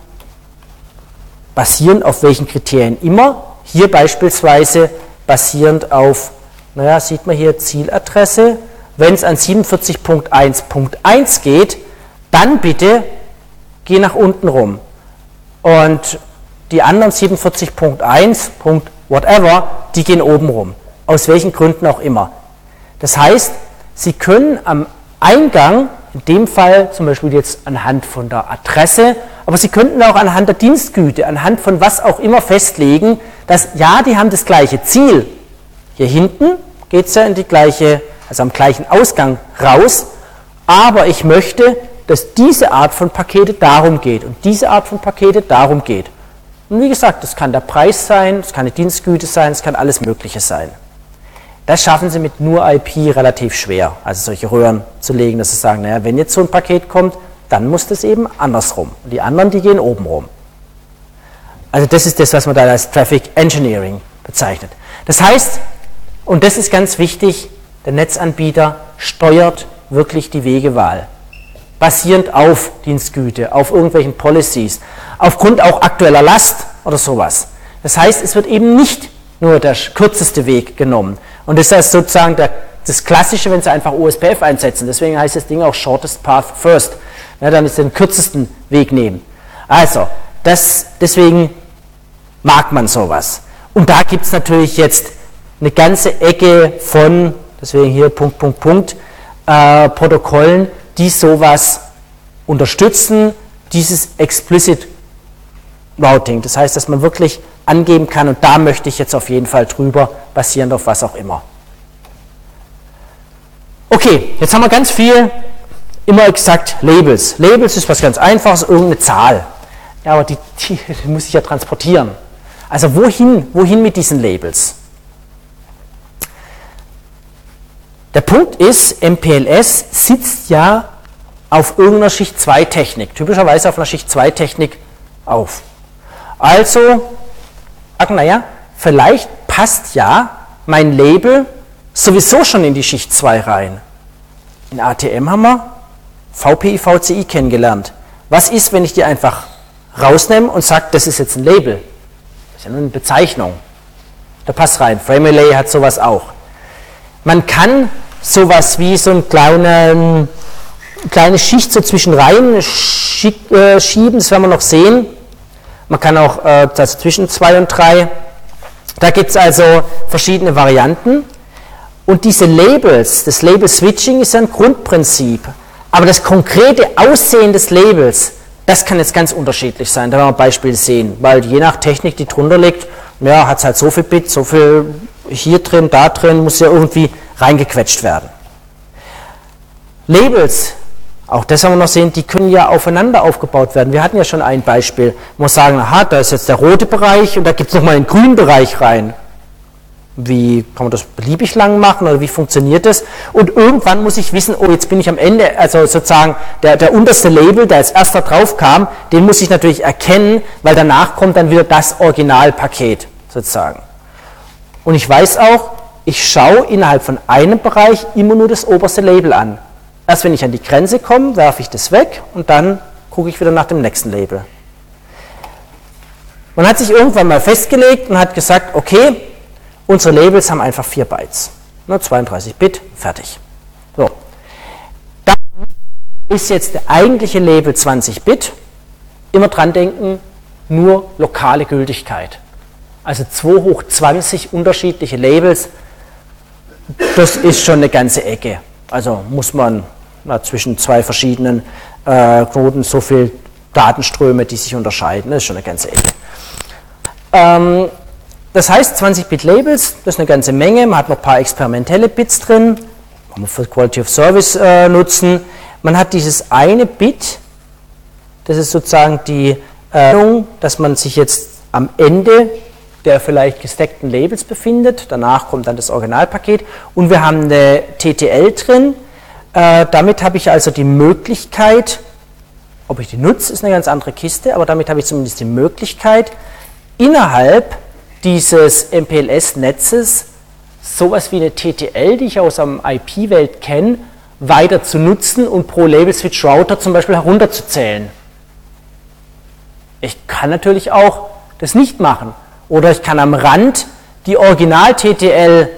S1: basierend auf welchen Kriterien immer. Hier beispielsweise basierend auf, naja, sieht man hier Zieladresse. Wenn es an 47.1.1 geht, dann bitte geh nach unten rum. Und die anderen 47.1, whatever, die gehen oben rum. Aus welchen Gründen auch immer. Das heißt, Sie können am Eingang, in dem Fall zum Beispiel jetzt anhand von der Adresse, aber Sie könnten auch anhand der Dienstgüte, anhand von was auch immer festlegen, dass ja, die haben das gleiche Ziel. Hier hinten geht es ja in die gleiche, also am gleichen Ausgang raus, aber ich möchte, dass diese Art von Pakete darum geht und diese Art von Pakete darum geht. Und wie gesagt, das kann der Preis sein, das kann eine Dienstgüte sein, es kann alles Mögliche sein. Das schaffen sie mit nur IP relativ schwer, also solche Röhren zu legen, dass sie sagen, naja, wenn jetzt so ein Paket kommt, dann muss das eben andersrum. Und die anderen, die gehen oben rum. Also das ist das, was man da als Traffic Engineering bezeichnet. Das heißt, und das ist ganz wichtig, der Netzanbieter steuert wirklich die Wegewahl basierend auf Dienstgüte, auf irgendwelchen Policies, aufgrund auch aktueller Last oder sowas. Das heißt, es wird eben nicht nur der kürzeste Weg genommen. Und das ist sozusagen der, das Klassische, wenn Sie einfach OSPF einsetzen. Deswegen heißt das Ding auch Shortest Path First. Ja, dann ist den kürzesten Weg nehmen. Also, das, deswegen mag man sowas. Und da gibt es natürlich jetzt eine ganze Ecke von, deswegen hier Punkt, Punkt, Punkt, äh, Protokollen, die sowas unterstützen, dieses Explicit Routing. Das heißt, dass man wirklich angeben kann und da möchte ich jetzt auf jeden Fall drüber, basierend auf was auch immer. Okay, jetzt haben wir ganz viel immer exakt Labels. Labels ist was ganz Einfaches, irgendeine Zahl. Ja, aber die, die, muss ich ja transportieren. Also wohin, wohin mit diesen Labels? Der Punkt ist, MPLS sitzt ja auf irgendeiner Schicht 2 Technik, typischerweise auf einer Schicht 2 Technik auf. Also, sagen, naja, vielleicht passt ja mein Label sowieso schon in die Schicht 2 rein. In ATM haben wir VPI, VCI kennengelernt. Was ist, wenn ich die einfach rausnehme und sage, das ist jetzt ein Label? Das ist ja nur eine Bezeichnung. Da passt rein. Framelay hat sowas auch. Man kann sowas wie so eine kleine, kleine Schicht so zwischen Reihen äh, schieben, das werden wir noch sehen. Man kann auch äh, also zwischen 2 und 3. Da gibt es also verschiedene Varianten. Und diese Labels, das Label Switching ist ein Grundprinzip. Aber das konkrete Aussehen des Labels, das kann jetzt ganz unterschiedlich sein. Da werden wir Beispiele sehen, weil je nach Technik, die drunter liegt, ja, hat es halt so viel Bit, so viel hier drin, da drin, muss ja irgendwie reingequetscht werden. Labels, auch das haben wir noch sehen, die können ja aufeinander aufgebaut werden. Wir hatten ja schon ein Beispiel, wo wir sagen, aha, da ist jetzt der rote Bereich und da gibt es nochmal einen grünen Bereich rein. Wie kann man das beliebig lang machen oder wie funktioniert das? Und irgendwann muss ich wissen, oh, jetzt bin ich am Ende, also sozusagen der, der unterste Label, der als erster drauf kam, den muss ich natürlich erkennen, weil danach kommt dann wieder das Originalpaket sozusagen. Und ich weiß auch, ich schaue innerhalb von einem Bereich immer nur das oberste Label an. Erst wenn ich an die Grenze komme, werfe ich das weg und dann gucke ich wieder nach dem nächsten Label. Man hat sich irgendwann mal festgelegt und hat gesagt, okay, unsere Labels haben einfach 4 Bytes. Nur 32 Bit, fertig. So. Dann ist jetzt der eigentliche Label 20 Bit. Immer dran denken, nur lokale Gültigkeit. Also 2 hoch 20 unterschiedliche Labels das ist schon eine ganze Ecke. Also muss man na, zwischen zwei verschiedenen äh, Knoten so viel Datenströme, die sich unterscheiden, das ist schon eine ganze Ecke. Ähm, das heißt 20 Bit Labels, das ist eine ganze Menge, man hat noch ein paar experimentelle Bits drin, kann man für Quality of Service äh, nutzen. Man hat dieses eine Bit, das ist sozusagen die äh, dass man sich jetzt am Ende der vielleicht gesteckten Labels befindet. Danach kommt dann das Originalpaket und wir haben eine TTL drin. Äh, damit habe ich also die Möglichkeit, ob ich die nutze, ist eine ganz andere Kiste, aber damit habe ich zumindest die Möglichkeit, innerhalb dieses MPLS-Netzes sowas wie eine TTL, die ich aus der IP-Welt kenne, weiter zu nutzen und pro Label Switch Router zum Beispiel herunterzuzählen. Ich kann natürlich auch das nicht machen. Oder ich kann am Rand die Original-TTL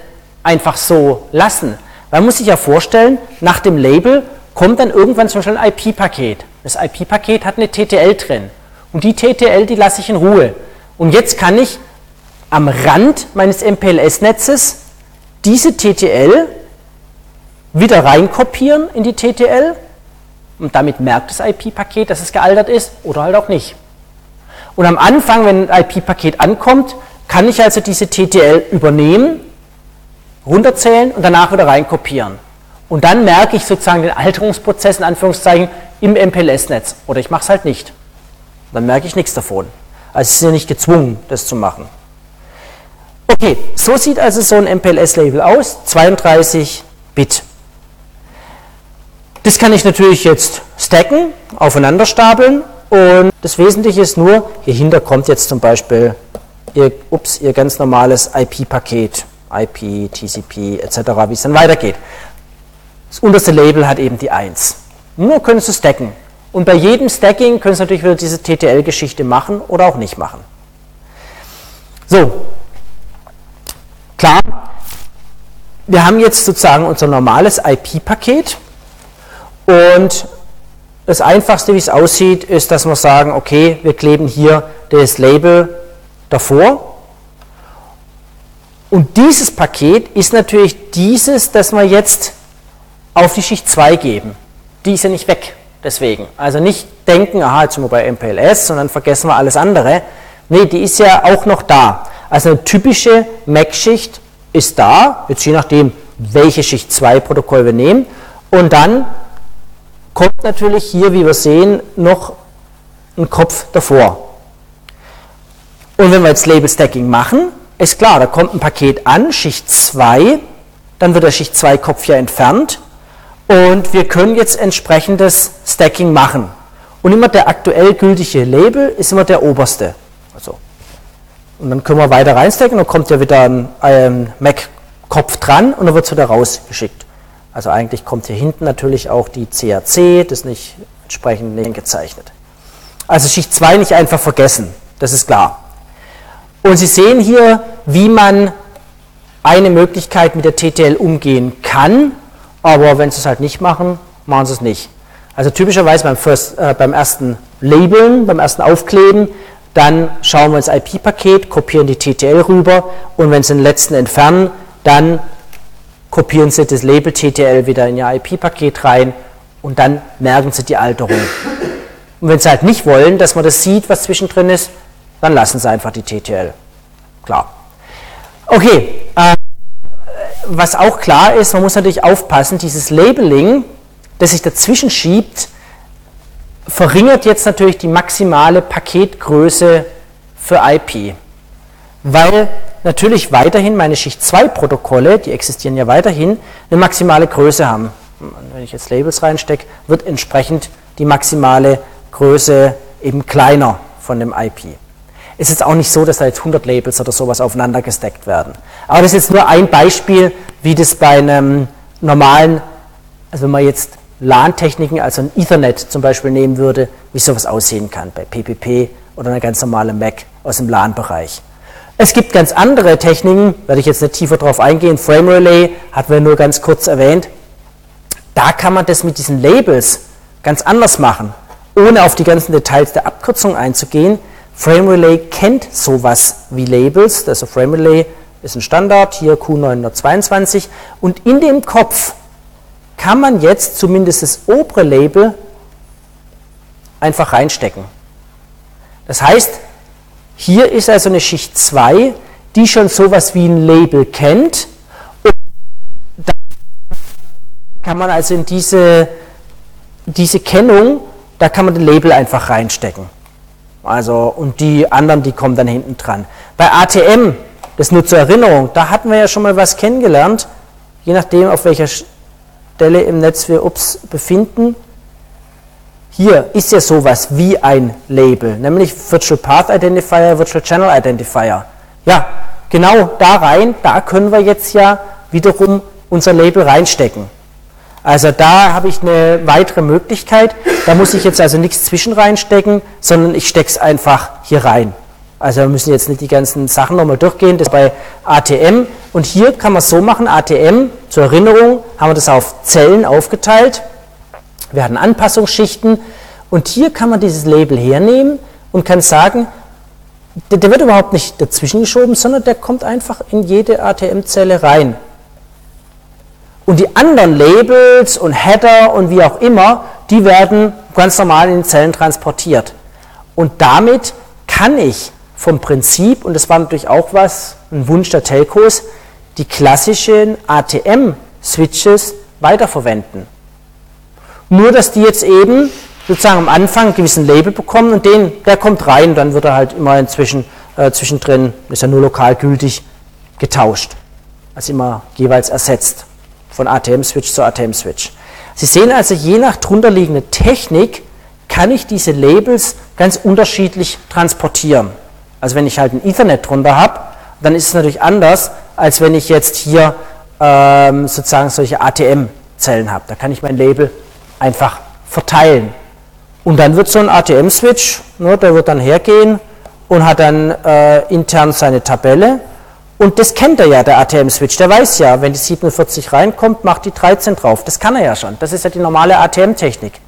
S1: einfach so lassen. Man muss sich ja vorstellen, nach dem Label kommt dann irgendwann zum Beispiel ein IP-Paket. Das IP-Paket hat eine TTL drin. Und die TTL, die lasse ich in Ruhe. Und jetzt kann ich am Rand meines MPLS-Netzes diese TTL wieder reinkopieren in die TTL und damit merkt das IP-Paket, dass es gealtert ist oder halt auch nicht. Und am Anfang, wenn ein IP-Paket ankommt, kann ich also diese TTL übernehmen, runterzählen und danach wieder reinkopieren. Und dann merke ich sozusagen den Alterungsprozess in Anführungszeichen im MPLS-Netz. Oder ich mache es halt nicht. Dann merke ich nichts davon. Also es ist ja nicht gezwungen, das zu machen. Okay, so sieht also so ein MPLS-Label aus, 32 Bit. Das kann ich natürlich jetzt stacken, aufeinander stapeln und das Wesentliche ist nur, hierhinter kommt jetzt zum Beispiel ihr, ups, ihr ganz normales IP-Paket, IP, TCP etc., wie es dann weitergeht. Das unterste Label hat eben die 1. Nur können Sie stacken. Und bei jedem Stacking können Sie natürlich wieder diese TTL-Geschichte machen oder auch nicht machen. So, klar, wir haben jetzt sozusagen unser normales IP-Paket und das Einfachste, wie es aussieht, ist, dass wir sagen, okay, wir kleben hier das Label davor. Und dieses Paket ist natürlich dieses, das wir jetzt auf die Schicht 2 geben. Die ist ja nicht weg, deswegen. Also nicht denken, aha, jetzt sind wir bei MPLS, sondern vergessen wir alles andere. Nee, die ist ja auch noch da. Also eine typische MAC-Schicht ist da, jetzt je nachdem, welche Schicht 2 Protokoll wir nehmen. Und dann kommt natürlich hier, wie wir sehen, noch ein Kopf davor. Und wenn wir jetzt Label Stacking machen, ist klar, da kommt ein Paket an, Schicht 2, dann wird der Schicht 2 Kopf ja entfernt und wir können jetzt entsprechendes Stacking machen. Und immer der aktuell gültige Label ist immer der oberste. Also. Und dann können wir weiter reinstacken, dann kommt ja wieder ein, ein Mac-Kopf dran und dann wird es wieder rausgeschickt. Also eigentlich kommt hier hinten natürlich auch die CAC, das nicht entsprechend nicht gezeichnet. Also Schicht 2 nicht einfach vergessen, das ist klar. Und Sie sehen hier, wie man eine Möglichkeit mit der TTL umgehen kann, aber wenn Sie es halt nicht machen, machen Sie es nicht. Also typischerweise beim, First, äh, beim ersten Labeln, beim ersten Aufkleben, dann schauen wir ins IP-Paket, kopieren die TTL rüber und wenn Sie den letzten entfernen, dann kopieren Sie das Label TTL wieder in Ihr IP-Paket rein und dann merken Sie die Alterung. Und wenn Sie halt nicht wollen, dass man das sieht, was zwischendrin ist, dann lassen Sie einfach die TTL. Klar. Okay, äh, was auch klar ist, man muss natürlich aufpassen, dieses Labeling, das sich dazwischen schiebt, verringert jetzt natürlich die maximale Paketgröße für IP. Weil natürlich weiterhin meine Schicht 2 Protokolle, die existieren ja weiterhin, eine maximale Größe haben. Wenn ich jetzt Labels reinstecke, wird entsprechend die maximale Größe eben kleiner von dem IP. Es ist auch nicht so, dass da jetzt 100 Labels oder sowas aufeinander gesteckt werden. Aber das ist jetzt nur ein Beispiel, wie das bei einem normalen, also wenn man jetzt LAN-Techniken, also ein Ethernet zum Beispiel nehmen würde, wie sowas aussehen kann bei PPP oder einer ganz normalen Mac aus dem LAN-Bereich. Es gibt ganz andere Techniken, werde ich jetzt nicht tiefer drauf eingehen. Frame Relay hatten wir nur ganz kurz erwähnt. Da kann man das mit diesen Labels ganz anders machen, ohne auf die ganzen Details der Abkürzung einzugehen. Frame Relay kennt sowas wie Labels. Also Frame Relay ist ein Standard, hier Q922. Und in dem Kopf kann man jetzt zumindest das obere Label einfach reinstecken. Das heißt, hier ist also eine Schicht 2, die schon sowas wie ein Label kennt. Und da kann man also in diese, diese Kennung, da kann man den Label einfach reinstecken. Also, und die anderen, die kommen dann hinten dran. Bei ATM, das nur zur Erinnerung, da hatten wir ja schon mal was kennengelernt, je nachdem, auf welcher Stelle im Netz wir uns befinden. Hier ist ja sowas wie ein Label, nämlich Virtual Path Identifier, Virtual Channel Identifier. Ja, genau da rein, da können wir jetzt ja wiederum unser Label reinstecken. Also da habe ich eine weitere Möglichkeit. Da muss ich jetzt also nichts zwischen reinstecken, sondern ich stecke es einfach hier rein. Also wir müssen jetzt nicht die ganzen Sachen nochmal durchgehen, das bei ATM. Und hier kann man so machen, ATM, zur Erinnerung, haben wir das auf Zellen aufgeteilt. Wir hatten Anpassungsschichten. Und hier kann man dieses Label hernehmen und kann sagen, der, der wird überhaupt nicht dazwischen geschoben, sondern der kommt einfach in jede ATM-Zelle rein. Und die anderen Labels und Header und wie auch immer, die werden ganz normal in den Zellen transportiert. Und damit kann ich vom Prinzip, und das war natürlich auch was, ein Wunsch der Telcos, die klassischen ATM-Switches weiterverwenden. Nur, dass die jetzt eben sozusagen am Anfang einen gewissen Label bekommen und den, der kommt rein, dann wird er halt immer inzwischen äh, zwischendrin, ist ja nur lokal gültig, getauscht. Also immer jeweils ersetzt von ATM-Switch zu ATM-Switch. Sie sehen also, je nach drunterliegender Technik kann ich diese Labels ganz unterschiedlich transportieren. Also wenn ich halt ein Ethernet drunter habe, dann ist es natürlich anders, als wenn ich jetzt hier ähm, sozusagen solche ATM-Zellen habe. Da kann ich mein Label einfach verteilen. Und dann wird so ein ATM-Switch, ne, der wird dann hergehen und hat dann äh, intern seine Tabelle. Und das kennt er ja, der ATM-Switch. Der weiß ja, wenn die 47 reinkommt, macht die 13 drauf. Das kann er ja schon. Das ist ja die normale ATM-Technik.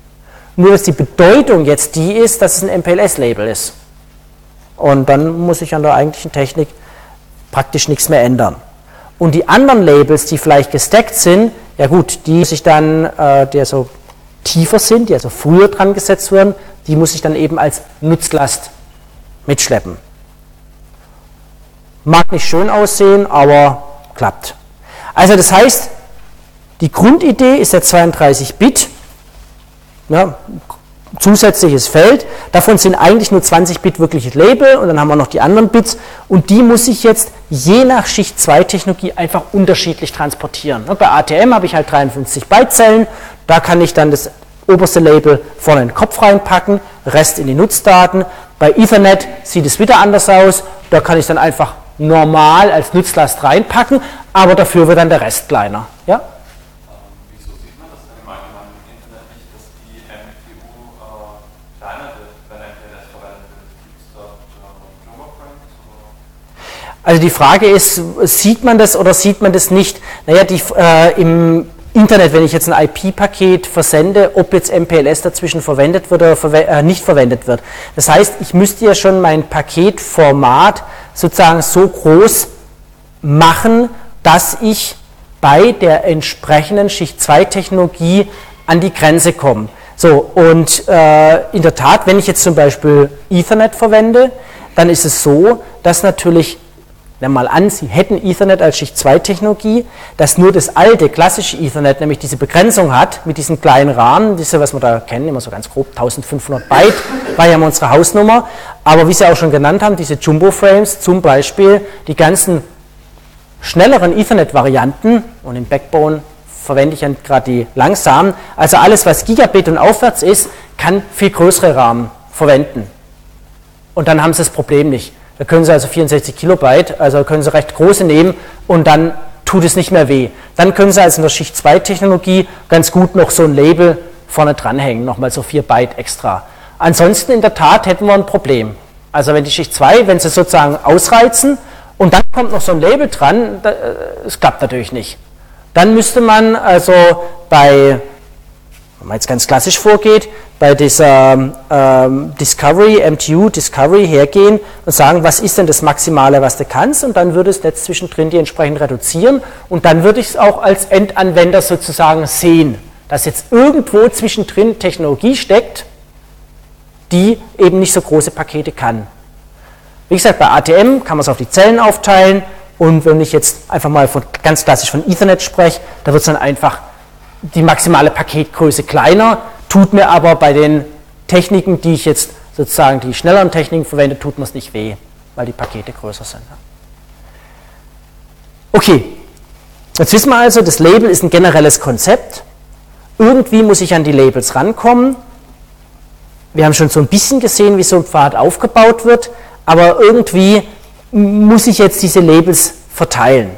S1: Nur, dass die Bedeutung jetzt die ist, dass es ein MPLS-Label ist. Und dann muss ich an der eigentlichen Technik praktisch nichts mehr ändern. Und die anderen Labels, die vielleicht gestackt sind, ja gut, die muss ich dann, äh, die also tiefer sind, die also früher dran gesetzt werden, die muss ich dann eben als Nutzlast mitschleppen. Mag nicht schön aussehen, aber klappt. Also das heißt, die Grundidee ist der 32 Bit. Ja, zusätzliches Feld. Davon sind eigentlich nur 20 Bit wirkliches Label und dann haben wir noch die anderen Bits und die muss ich jetzt je nach Schicht 2 Technologie einfach unterschiedlich transportieren. Bei ATM habe ich halt 53 Byte Zellen, da kann ich dann das oberste Label vorne in den Kopf reinpacken, Rest in die Nutzdaten. Bei Ethernet sieht es wieder anders aus, da kann ich dann einfach normal als Nutzlast reinpacken, aber dafür wird dann der Rest kleiner. Ja? Also die Frage ist, sieht man das oder sieht man das nicht? Naja, die, äh, im Internet, wenn ich jetzt ein IP-Paket versende, ob jetzt MPLS dazwischen verwendet wird oder verwe äh, nicht verwendet wird. Das heißt, ich müsste ja schon mein Paketformat sozusagen so groß machen, dass ich bei der entsprechenden Schicht 2 Technologie an die Grenze komme. So, und äh, in der Tat, wenn ich jetzt zum Beispiel Ethernet verwende, dann ist es so, dass natürlich Nehmen mal an, Sie hätten Ethernet als Schicht 2 Technologie, das nur das alte klassische Ethernet nämlich diese Begrenzung hat mit diesen kleinen Rahmen, diese, was wir da kennen, immer so ganz grob 1500 Byte, war ja unsere Hausnummer. Aber wie Sie auch schon genannt haben, diese Jumbo-Frames zum Beispiel, die ganzen schnelleren Ethernet-Varianten und im Backbone verwende ich ja gerade die langsamen, also alles, was Gigabit und aufwärts ist, kann viel größere Rahmen verwenden. Und dann haben Sie das Problem nicht. Da können Sie also 64 Kilobyte, also können Sie recht große nehmen und dann tut es nicht mehr weh. Dann können Sie also in der Schicht 2 Technologie ganz gut noch so ein Label vorne dranhängen, nochmal so 4 Byte extra. Ansonsten in der Tat hätten wir ein Problem. Also wenn die Schicht 2, wenn Sie sozusagen ausreizen und dann kommt noch so ein Label dran, es klappt natürlich nicht. Dann müsste man also bei wenn man jetzt ganz klassisch vorgeht, bei dieser ähm, Discovery, MTU Discovery hergehen und sagen, was ist denn das Maximale, was du kannst, und dann würde das Netz zwischendrin die entsprechend reduzieren. Und dann würde ich es auch als Endanwender sozusagen sehen, dass jetzt irgendwo zwischendrin Technologie steckt, die eben nicht so große Pakete kann. Wie gesagt, bei ATM kann man es auf die Zellen aufteilen. Und wenn ich jetzt einfach mal von, ganz klassisch von Ethernet spreche, da wird es dann einfach die maximale Paketgröße kleiner, tut mir aber bei den Techniken, die ich jetzt sozusagen die schnelleren Techniken verwende, tut mir es nicht weh, weil die Pakete größer sind. Okay, jetzt wissen wir also, das Label ist ein generelles Konzept. Irgendwie muss ich an die Labels rankommen. Wir haben schon so ein bisschen gesehen, wie so ein Pfad aufgebaut wird, aber irgendwie muss ich jetzt diese Labels verteilen.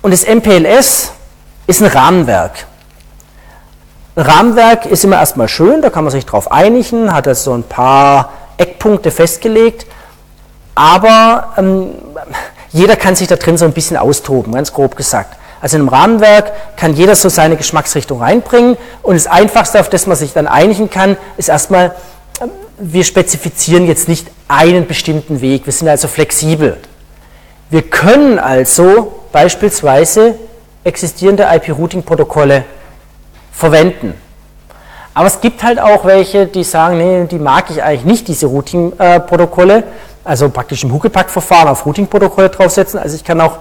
S1: Und das MPLS ist ein Rahmenwerk. Rahmenwerk ist immer erstmal schön, da kann man sich drauf einigen, hat also so ein paar Eckpunkte festgelegt, aber ähm, jeder kann sich da drin so ein bisschen austoben, ganz grob gesagt. Also in einem Rahmenwerk kann jeder so seine Geschmacksrichtung reinbringen und das Einfachste, auf das man sich dann einigen kann, ist erstmal, ähm, wir spezifizieren jetzt nicht einen bestimmten Weg, wir sind also flexibel. Wir können also beispielsweise existierende IP-Routing-Protokolle verwenden. Aber es gibt halt auch welche, die sagen, nee, die mag ich eigentlich nicht, diese Routing-Protokolle, also praktisch im Huckepack-Verfahren auf Routing-Protokolle draufsetzen. Also ich kann auch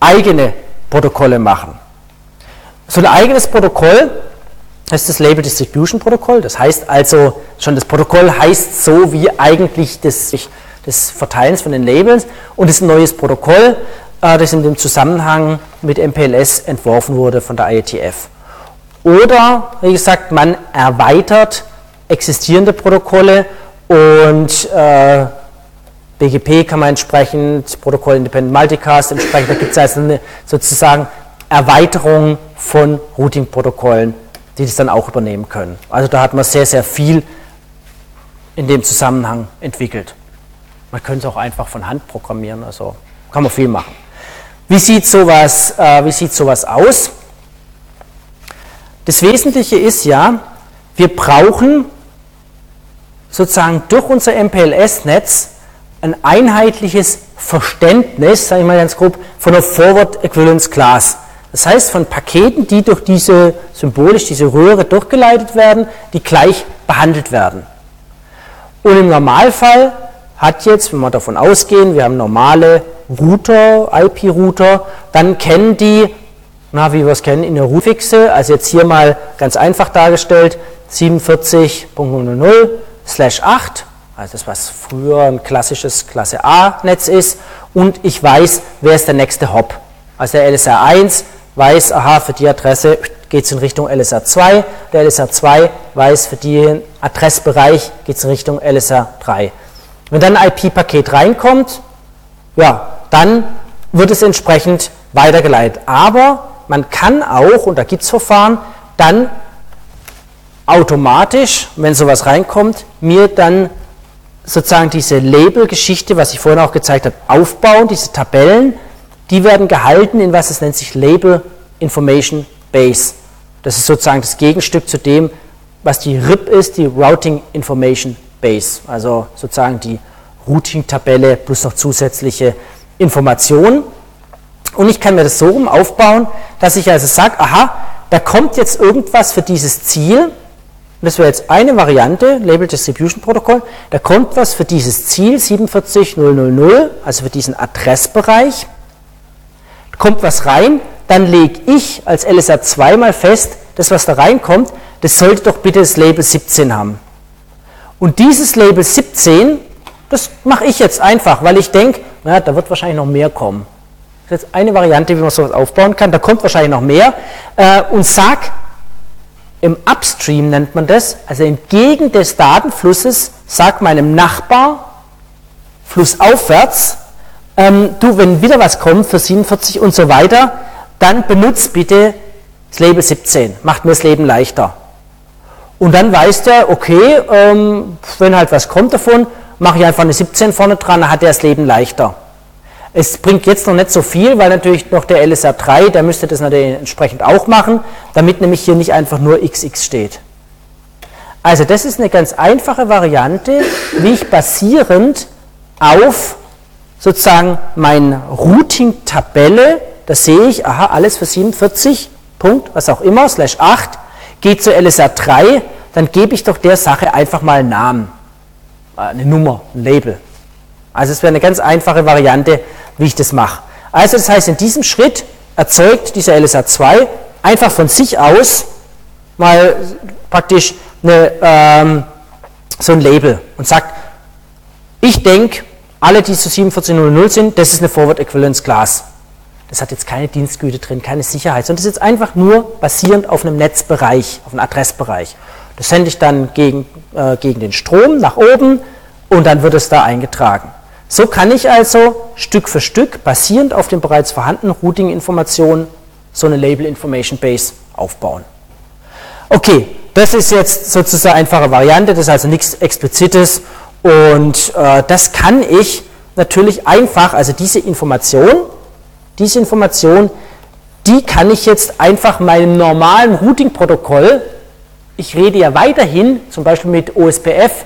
S1: eigene Protokolle machen. So ein eigenes Protokoll ist das Label Distribution Protokoll. Das heißt also, schon das Protokoll heißt so wie eigentlich das, des Verteilens von den Labels und ist ein neues Protokoll, äh, das in dem Zusammenhang mit MPLS entworfen wurde von der IETF. Oder, wie gesagt, man erweitert existierende Protokolle und äh, BGP kann man entsprechend, Protokoll Independent Multicast entsprechend, da gibt es also eine sozusagen Erweiterung von Routing-Protokollen, die das dann auch übernehmen können. Also da hat man sehr, sehr viel in dem Zusammenhang entwickelt. Man könnte es auch einfach von Hand programmieren, also kann man viel machen. Wie sieht sowas, äh, wie sieht sowas aus? Das Wesentliche ist ja, wir brauchen sozusagen durch unser MPLS-Netz ein einheitliches Verständnis, sage ich mal ganz grob, von der Forward Equivalence Class. Das heißt, von Paketen, die durch diese symbolisch diese Röhre durchgeleitet werden, die gleich behandelt werden. Und im Normalfall hat jetzt, wenn wir davon ausgehen, wir haben normale Router, IP-Router, dann kennen die na, wie wir es kennen, in der Rootfixe, also jetzt hier mal ganz einfach dargestellt, 47.00 slash 8, also das, was früher ein klassisches Klasse A-Netz ist, und ich weiß, wer ist der nächste Hop. Also der LSR 1 weiß, aha, für die Adresse geht es in Richtung LSR 2, der LSR 2 weiß, für den Adressbereich geht es in Richtung LSR 3. Wenn dann ein IP-Paket reinkommt, ja, dann wird es entsprechend weitergeleitet. Aber man kann auch, und da gibt es Verfahren, dann automatisch, wenn sowas reinkommt, mir dann sozusagen diese Label-Geschichte, was ich vorhin auch gezeigt habe, aufbauen, diese Tabellen, die werden gehalten in was es nennt sich Label Information Base. Das ist sozusagen das Gegenstück zu dem, was die RIP ist, die Routing Information Base, also sozusagen die Routing-Tabelle plus noch zusätzliche Informationen. Und ich kann mir das so rum aufbauen, dass ich also sage, aha, da kommt jetzt irgendwas für dieses Ziel. Das wäre jetzt eine Variante, Label Distribution Protocol. Da kommt was für dieses Ziel 47000, also für diesen Adressbereich. Kommt was rein, dann lege ich als LSA 2 mal fest, das was da reinkommt, das sollte doch bitte das Label 17 haben. Und dieses Label 17, das mache ich jetzt einfach, weil ich denke, da wird wahrscheinlich noch mehr kommen. Das ist jetzt eine Variante, wie man sowas aufbauen kann. Da kommt wahrscheinlich noch mehr. Äh, und sag, im Upstream nennt man das, also entgegen des Datenflusses, sag meinem Nachbar, flussaufwärts, ähm, du, wenn wieder was kommt für 47 und so weiter, dann benutzt bitte das Label 17, macht mir das Leben leichter. Und dann weiß der, okay, ähm, wenn halt was kommt davon, mache ich einfach eine 17 vorne dran, dann hat er das Leben leichter. Es bringt jetzt noch nicht so viel, weil natürlich noch der LSR 3, der müsste das natürlich entsprechend auch machen, damit nämlich hier nicht einfach nur XX steht. Also das ist eine ganz einfache Variante, wie ich basierend auf sozusagen meine Routing-Tabelle, da sehe ich, aha, alles für 47, Punkt, was auch immer, slash 8, geht zu LSR 3, dann gebe ich doch der Sache einfach mal einen Namen, eine Nummer, ein Label. Also es wäre eine ganz einfache Variante, wie ich das mache. Also das heißt, in diesem Schritt erzeugt dieser LSA2 einfach von sich aus mal praktisch eine, ähm, so ein Label und sagt, ich denke, alle, die zu 4700 sind, das ist eine Forward Equivalence Class. Das hat jetzt keine Dienstgüte drin, keine Sicherheit, sondern das ist jetzt einfach nur basierend auf einem Netzbereich, auf einem Adressbereich. Das sende ich dann gegen, äh, gegen den Strom nach oben und dann wird es da eingetragen. So kann ich also Stück für Stück, basierend auf den bereits vorhandenen Routing-Informationen, so eine Label Information Base aufbauen. Okay, das ist jetzt sozusagen einfache Variante, das ist also nichts Explizites und äh, das kann ich natürlich einfach, also diese Information, diese Information, die kann ich jetzt einfach meinem normalen Routing-Protokoll, ich rede ja weiterhin zum Beispiel mit OSPF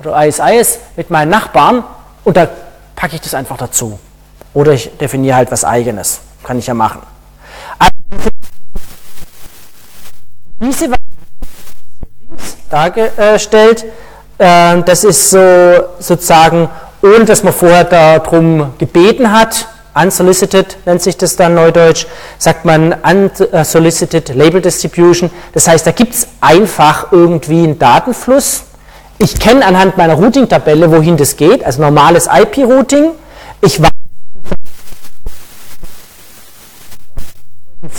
S1: oder ISIS mit meinen Nachbarn und da packe ich das einfach dazu. Oder ich definiere halt was eigenes. Kann ich ja machen. Also, diese dargestellt, äh, das ist so sozusagen, ohne dass man vorher darum gebeten hat, unsolicited nennt sich das dann neudeutsch, sagt man unsolicited Label Distribution. Das heißt, da gibt es einfach irgendwie einen Datenfluss. Ich kenne anhand meiner Routing-Tabelle, wohin das geht, also normales IP-Routing. Ich weiß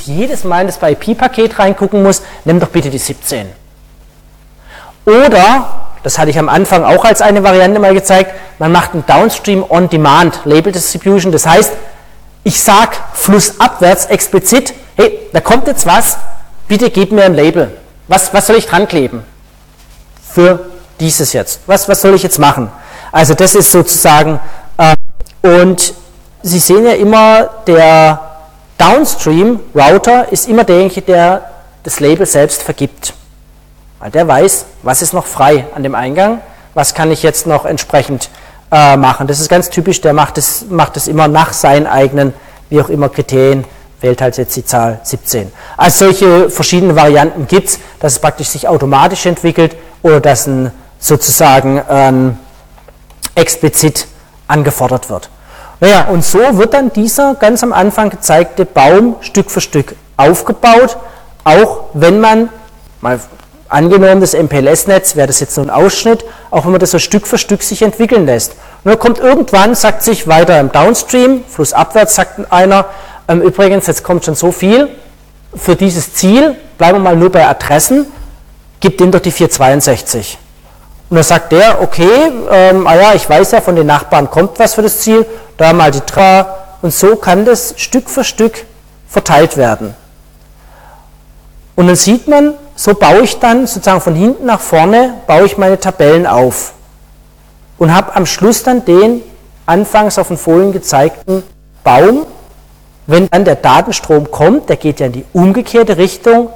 S1: jedes Mal das bei IP-Paket reingucken muss, nimm doch bitte die 17. Oder, das hatte ich am Anfang auch als eine Variante mal gezeigt, man macht ein Downstream On-Demand Label Distribution. Das heißt, ich sage flussabwärts explizit, hey, da kommt jetzt was, bitte gib mir ein Label. Was, was soll ich dran kleben? Für dieses jetzt. Was, was soll ich jetzt machen? Also das ist sozusagen, äh, und Sie sehen ja immer, der Downstream-Router ist immer derjenige, der das Label selbst vergibt. Weil der weiß, was ist noch frei an dem Eingang, was kann ich jetzt noch entsprechend äh, machen. Das ist ganz typisch, der macht es macht immer nach seinen eigenen, wie auch immer, Kriterien, wählt halt jetzt die Zahl 17. Also solche verschiedene Varianten gibt es, dass es praktisch sich automatisch entwickelt oder dass ein sozusagen ähm, explizit angefordert wird. Naja, und so wird dann dieser ganz am Anfang gezeigte Baum Stück für Stück aufgebaut, auch wenn man, mal Angenommen, das MPLS-Netz wäre das jetzt so ein Ausschnitt, auch wenn man das so Stück für Stück sich entwickeln lässt. Und dann kommt irgendwann, sagt sich weiter im Downstream, flussabwärts, sagt einer, ähm, übrigens, jetzt kommt schon so viel für dieses Ziel, bleiben wir mal nur bei Adressen, gib dem doch die 462. Und dann sagt der, okay, ähm, ah ja, ich weiß ja, von den Nachbarn kommt was für das Ziel, da mal die 3. Und so kann das Stück für Stück verteilt werden. Und dann sieht man, so baue ich dann sozusagen von hinten nach vorne, baue ich meine Tabellen auf und habe am Schluss dann den anfangs auf den Folien gezeigten Baum. Wenn dann der Datenstrom kommt, der geht ja in die umgekehrte Richtung,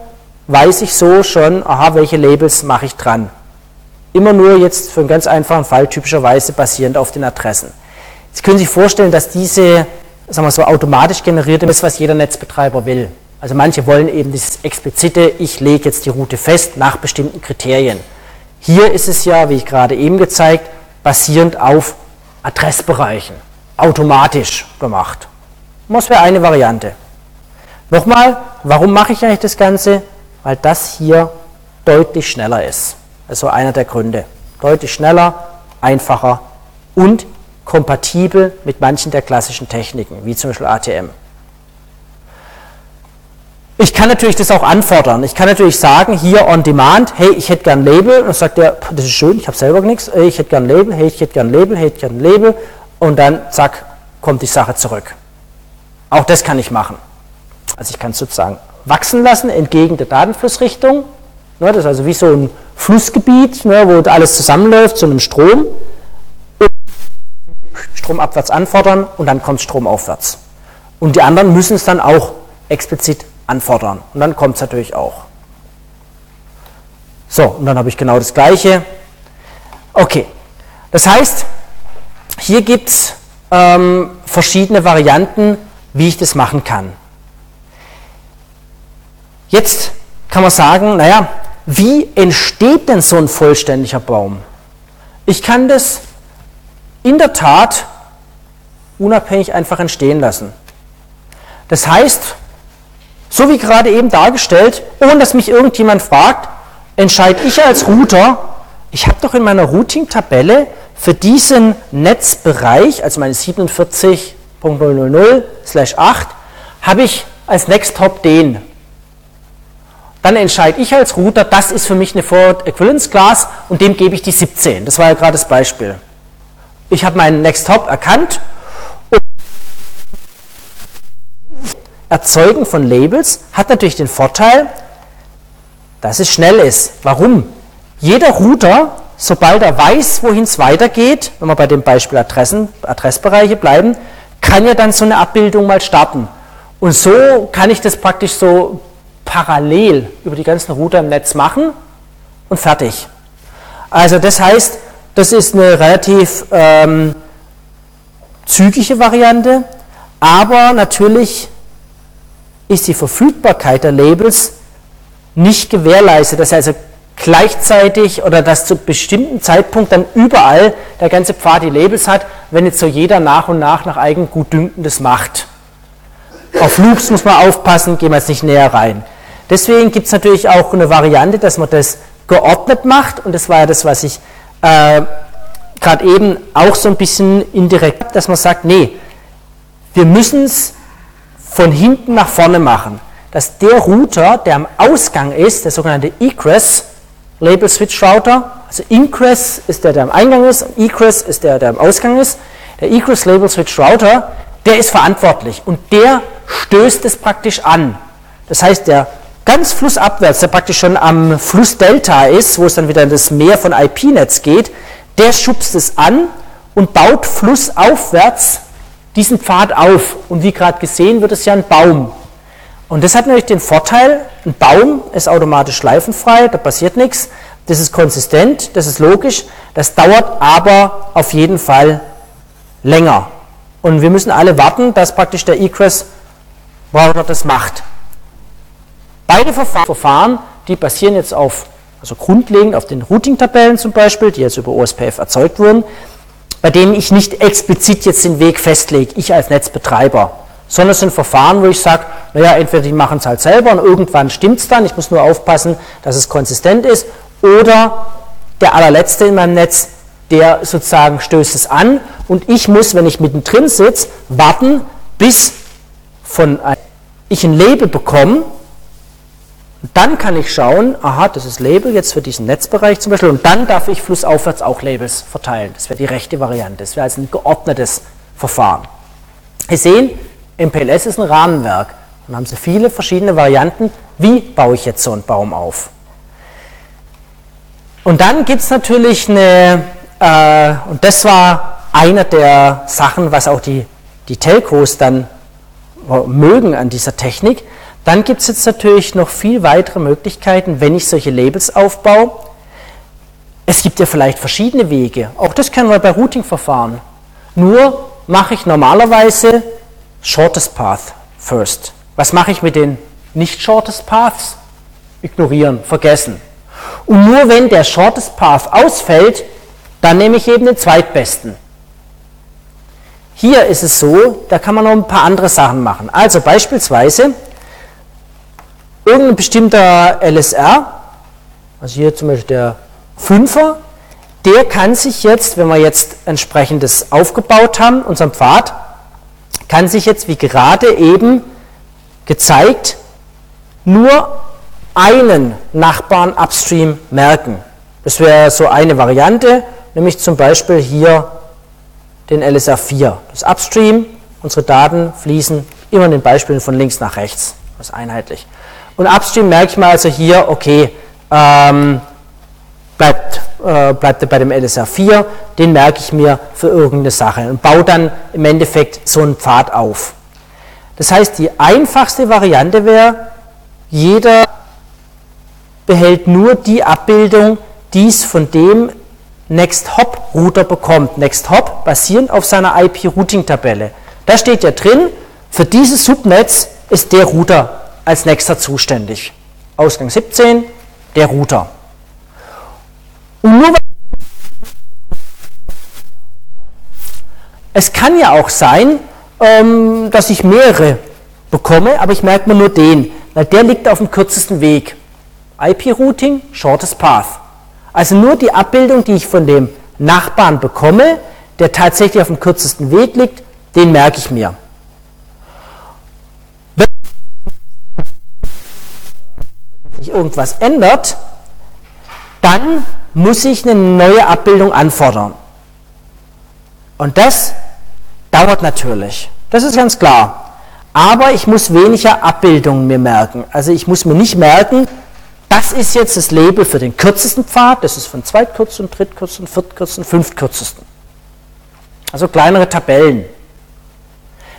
S1: weiß ich so schon, aha, welche Labels mache ich dran. Immer nur jetzt für einen ganz einfachen Fall, typischerweise basierend auf den Adressen. Jetzt können Sie sich vorstellen, dass diese sagen wir so, automatisch generierte ist, was jeder Netzbetreiber will. Also manche wollen eben dieses explizite, ich lege jetzt die Route fest nach bestimmten Kriterien. Hier ist es ja, wie ich gerade eben gezeigt, basierend auf Adressbereichen, automatisch gemacht. Das wäre eine Variante. Nochmal, warum mache ich eigentlich das Ganze? Weil das hier deutlich schneller ist. Also einer der Gründe. Deutlich schneller, einfacher und kompatibel mit manchen der klassischen Techniken, wie zum Beispiel ATM. Ich kann natürlich das auch anfordern. Ich kann natürlich sagen, hier on demand, hey, ich hätte gern Label. Und dann sagt der, das ist schön, ich habe selber nichts. Hey, ich hätte gern Label, hey, ich hätte gern Label, hey, ich hätte gern Label. Und dann, zack, kommt die Sache zurück. Auch das kann ich machen. Also ich kann es sozusagen wachsen lassen entgegen der Datenflussrichtung. Ne, das ist also wie so ein Flussgebiet, ne, wo alles zusammenläuft zu einem Strom. Strom abwärts anfordern und dann kommt Strom aufwärts. Und die anderen müssen es dann auch explizit anfordern. Und dann kommt es natürlich auch. So, und dann habe ich genau das Gleiche. Okay, das heißt, hier gibt es ähm, verschiedene Varianten, wie ich das machen kann. Jetzt kann man sagen, naja, wie entsteht denn so ein vollständiger Baum? Ich kann das in der Tat unabhängig einfach entstehen lassen. Das heißt, so wie gerade eben dargestellt, ohne dass mich irgendjemand fragt, entscheide ich als Router, ich habe doch in meiner Routing-Tabelle für diesen Netzbereich, also meine 47.000/8, habe ich als Next Hop den. Dann entscheide ich als Router, das ist für mich eine Forward Equivalence Class und dem gebe ich die 17. Das war ja gerade das Beispiel. Ich habe meinen Next Hop erkannt Erzeugen von Labels hat natürlich den Vorteil, dass es schnell ist. Warum? Jeder Router, sobald er weiß, wohin es weitergeht, wenn wir bei dem Beispiel Adressen, Adressbereiche bleiben, kann ja dann so eine Abbildung mal starten. Und so kann ich das praktisch so parallel über die ganzen Router im Netz machen und fertig. Also das heißt, das ist eine relativ ähm, zügige Variante, aber natürlich ist die Verfügbarkeit der Labels nicht gewährleistet. Das heißt also gleichzeitig oder dass zu bestimmten Zeitpunkt dann überall der ganze Pfad die Labels hat, wenn jetzt so jeder nach und nach nach eigen Gutdünken das macht. Auf Loops muss man aufpassen, gehen wir jetzt nicht näher rein. Deswegen gibt es natürlich auch eine Variante, dass man das geordnet macht und das war ja das, was ich äh, gerade eben auch so ein bisschen indirekt, dass man sagt, nee, wir müssen es von hinten nach vorne machen, dass der Router, der am Ausgang ist, der sogenannte Egress, Label Switch Router, also Ingress ist der, der am Eingang ist, Egress ist der, der am Ausgang ist. Der Egress Label Switch Router, der ist verantwortlich und der stößt es praktisch an. Das heißt, der ganz flussabwärts, der praktisch schon am Fluss Delta ist, wo es dann wieder in das Meer von IP-Netz geht, der schubst es an und baut flussaufwärts diesen Pfad auf. Und wie gerade gesehen, wird es ja ein Baum. Und das hat natürlich den Vorteil, ein Baum ist automatisch schleifenfrei, da passiert nichts, das ist konsistent, das ist logisch, das dauert aber auf jeden Fall länger. Und wir müssen alle warten, dass praktisch der Egress Router das macht. Beide Verfahren, die basieren jetzt auf, also grundlegend auf den Routing-Tabellen zum Beispiel, die jetzt über OSPF erzeugt wurden, bei denen ich nicht explizit jetzt den Weg festlege, ich als Netzbetreiber, sondern es sind Verfahren, wo ich sage, naja, entweder die machen es halt selber und irgendwann stimmt es dann, ich muss nur aufpassen, dass es konsistent ist, oder der allerletzte in meinem Netz, der sozusagen stößt es an und ich muss, wenn ich mittendrin sitze, warten, bis von ich ein Label bekomme, dann kann ich schauen, aha, das ist Label jetzt für diesen Netzbereich zum Beispiel, und dann darf ich flussaufwärts auch Labels verteilen. Das wäre die rechte Variante. Das wäre also ein geordnetes Verfahren. Sie sehen, MPLS ist ein Rahmenwerk. Und haben Sie viele verschiedene Varianten, wie baue ich jetzt so einen Baum auf. Und dann gibt es natürlich eine, äh, und das war eine der Sachen, was auch die, die Telcos dann mögen an dieser Technik, dann gibt es jetzt natürlich noch viel weitere Möglichkeiten, wenn ich solche Labels aufbaue. Es gibt ja vielleicht verschiedene Wege. Auch das können wir bei Routing-Verfahren. Nur mache ich normalerweise Shortest Path first. Was mache ich mit den nicht Shortest Paths? Ignorieren, vergessen. Und nur wenn der Shortest Path ausfällt, dann nehme ich eben den zweitbesten. Hier ist es so, da kann man noch ein paar andere Sachen machen. Also beispielsweise irgendein bestimmter LSR, also hier zum Beispiel der 5er, der kann sich jetzt, wenn wir jetzt entsprechendes aufgebaut haben, unseren Pfad, kann sich jetzt wie gerade eben gezeigt nur einen Nachbarn upstream merken. Das wäre so eine Variante, nämlich zum Beispiel hier den LSR4. Das Upstream, unsere Daten fließen immer in den Beispielen von links nach rechts. Das ist einheitlich. Und Upstream merke ich mal also hier, okay, ähm, bleibt, äh, bleibt bei dem LSR4, den merke ich mir für irgendeine Sache und baue dann im Endeffekt so einen Pfad auf. Das heißt, die einfachste Variante wäre, jeder behält nur die Abbildung, die es von dem Next-Hop-Router bekommt. Next-Hop basierend auf seiner IP-Routing-Tabelle. Da steht ja drin, für dieses Subnetz ist der Router als nächster zuständig. Ausgang 17, der Router. Und nur es kann ja auch sein, ähm, dass ich mehrere bekomme, aber ich merke mir nur den, weil der liegt auf dem kürzesten Weg. IP-Routing, shortest path. Also nur die Abbildung, die ich von dem Nachbarn bekomme, der tatsächlich auf dem kürzesten Weg liegt, den merke ich mir. Sich irgendwas ändert, dann muss ich eine neue Abbildung anfordern. Und das dauert natürlich. Das ist ganz klar. Aber ich muss weniger Abbildungen mir merken. Also ich muss mir nicht merken, das ist jetzt das Label für den kürzesten Pfad, das ist von zweitkürzesten, drittkürzesten, viertkürzesten, fünftkürzesten. Also kleinere Tabellen.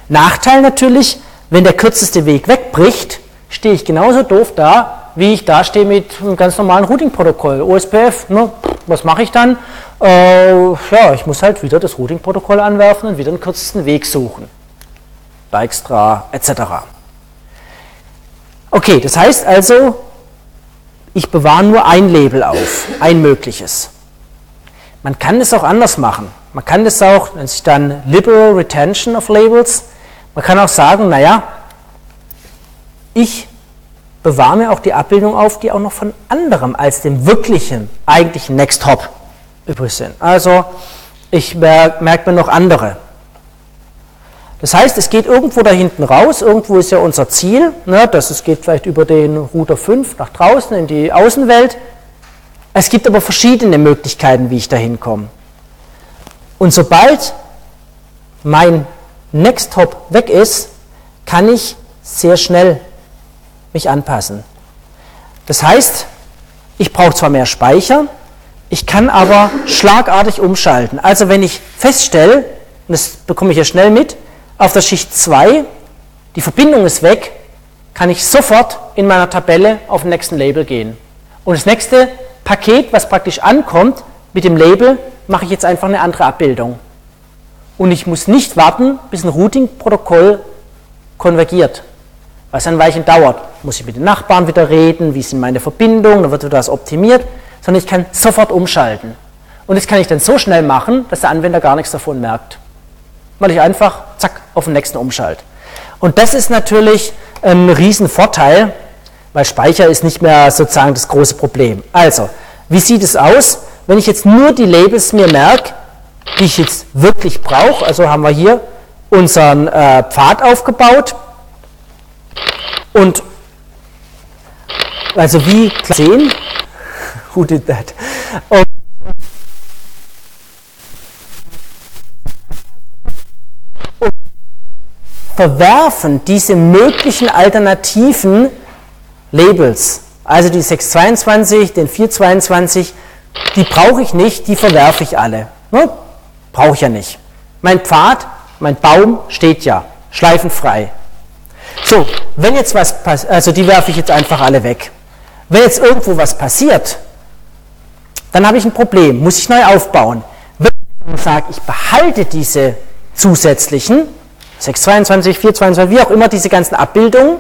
S1: Nachteil natürlich, wenn der kürzeste Weg wegbricht, stehe ich genauso doof da, wie ich da stehe mit einem ganz normalen Routing-Protokoll, OSPF. Ne? Was mache ich dann? Äh, ja, ich muss halt wieder das Routing-Protokoll anwerfen und wieder den kürzesten Weg suchen. Dijkstra etc. Okay, das heißt also, ich bewahre nur ein Label auf, ein mögliches. Man kann es auch anders machen. Man kann das auch, nennt sich dann Liberal Retention of Labels. Man kann auch sagen, naja, ich bewahre mir auch die Abbildung auf, die auch noch von anderem als dem wirklichen, eigentlichen Next Hop übrig sind. Also ich merke mir noch andere. Das heißt, es geht irgendwo da hinten raus, irgendwo ist ja unser Ziel, ne, das es geht vielleicht über den Router 5 nach draußen in die Außenwelt. Es gibt aber verschiedene Möglichkeiten, wie ich da hinkomme. Und sobald mein Next Hop weg ist, kann ich sehr schnell mich anpassen. Das heißt, ich brauche zwar mehr Speicher, ich kann aber schlagartig umschalten. Also wenn ich feststelle, und das bekomme ich ja schnell mit, auf der Schicht 2, die Verbindung ist weg, kann ich sofort in meiner Tabelle auf den nächsten Label gehen. Und das nächste Paket, was praktisch ankommt mit dem Label, mache ich jetzt einfach eine andere Abbildung. Und ich muss nicht warten, bis ein Routing-Protokoll konvergiert, was ein Weilchen dauert. Muss ich mit den Nachbarn wieder reden, wie sind meine Verbindungen, dann wird wieder das optimiert, sondern ich kann sofort umschalten. Und das kann ich dann so schnell machen, dass der Anwender gar nichts davon merkt weil ich einfach, zack, auf den nächsten umschalte. Und das ist natürlich ein Riesenvorteil, weil Speicher ist nicht mehr sozusagen das große Problem. Also, wie sieht es aus, wenn ich jetzt nur die Labels mir merke, die ich jetzt wirklich brauche? Also haben wir hier unseren äh, Pfad aufgebaut und also wie sehen, *laughs* who did that? Und verwerfen diese möglichen alternativen Labels, also die 622, den 422, die brauche ich nicht, die verwerfe ich alle. Ne? Brauche ich ja nicht. Mein Pfad, mein Baum steht ja, schleifenfrei. So, wenn jetzt was passiert, also die werfe ich jetzt einfach alle weg. Wenn jetzt irgendwo was passiert, dann habe ich ein Problem, muss ich neu aufbauen. Wenn ich sage, ich behalte diese zusätzlichen, 622, 422, wie auch immer diese ganzen Abbildungen,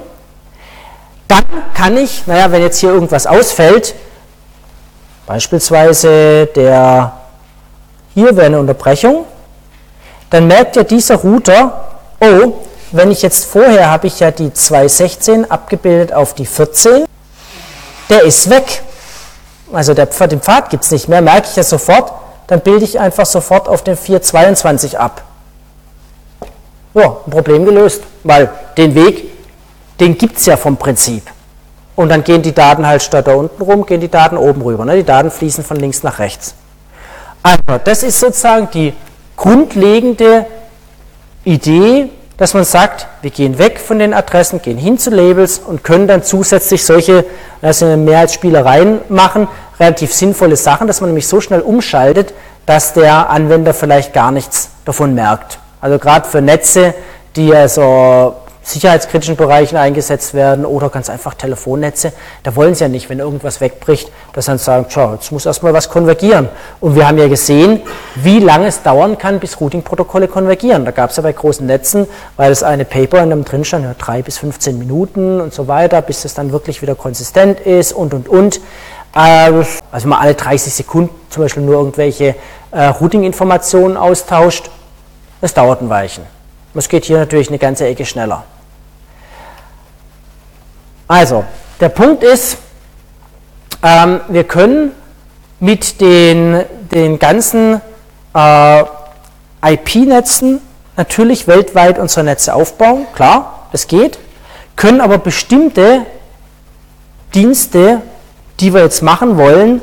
S1: dann kann ich, naja, wenn jetzt hier irgendwas ausfällt, beispielsweise der, hier wäre eine Unterbrechung, dann merkt ja dieser Router, oh, wenn ich jetzt vorher habe ich ja die 216 abgebildet auf die 14, der ist weg. Also der, den Pfad gibt es nicht mehr, merke ich ja sofort, dann bilde ich einfach sofort auf den 422 ab. Ja, ein Problem gelöst, weil den Weg, den gibt es ja vom Prinzip. Und dann gehen die Daten halt statt da unten rum, gehen die Daten oben rüber. Ne? Die Daten fließen von links nach rechts. Also, das ist sozusagen die grundlegende Idee, dass man sagt, wir gehen weg von den Adressen, gehen hin zu Labels und können dann zusätzlich solche, also mehr als Spielereien machen, relativ sinnvolle Sachen, dass man nämlich so schnell umschaltet, dass der Anwender vielleicht gar nichts davon merkt. Also gerade für Netze, die ja so sicherheitskritischen Bereichen eingesetzt werden oder ganz einfach Telefonnetze, da wollen sie ja nicht, wenn irgendwas wegbricht, dass dann sagen, tja, jetzt muss erstmal was konvergieren. Und wir haben ja gesehen, wie lange es dauern kann, bis Routing-Protokolle konvergieren. Da gab es ja bei großen Netzen, weil das eine Paper in einem drin stand, ja, drei bis 15 Minuten und so weiter, bis das dann wirklich wieder konsistent ist und und und. Äh, also mal alle 30 Sekunden zum Beispiel nur irgendwelche äh, Routing-Informationen austauscht das dauert ein Weilchen. Es geht hier natürlich eine ganze Ecke schneller. Also, der Punkt ist, ähm, wir können mit den, den ganzen äh, IP-Netzen natürlich weltweit unsere Netze aufbauen, klar, das geht, können aber bestimmte Dienste, die wir jetzt machen wollen,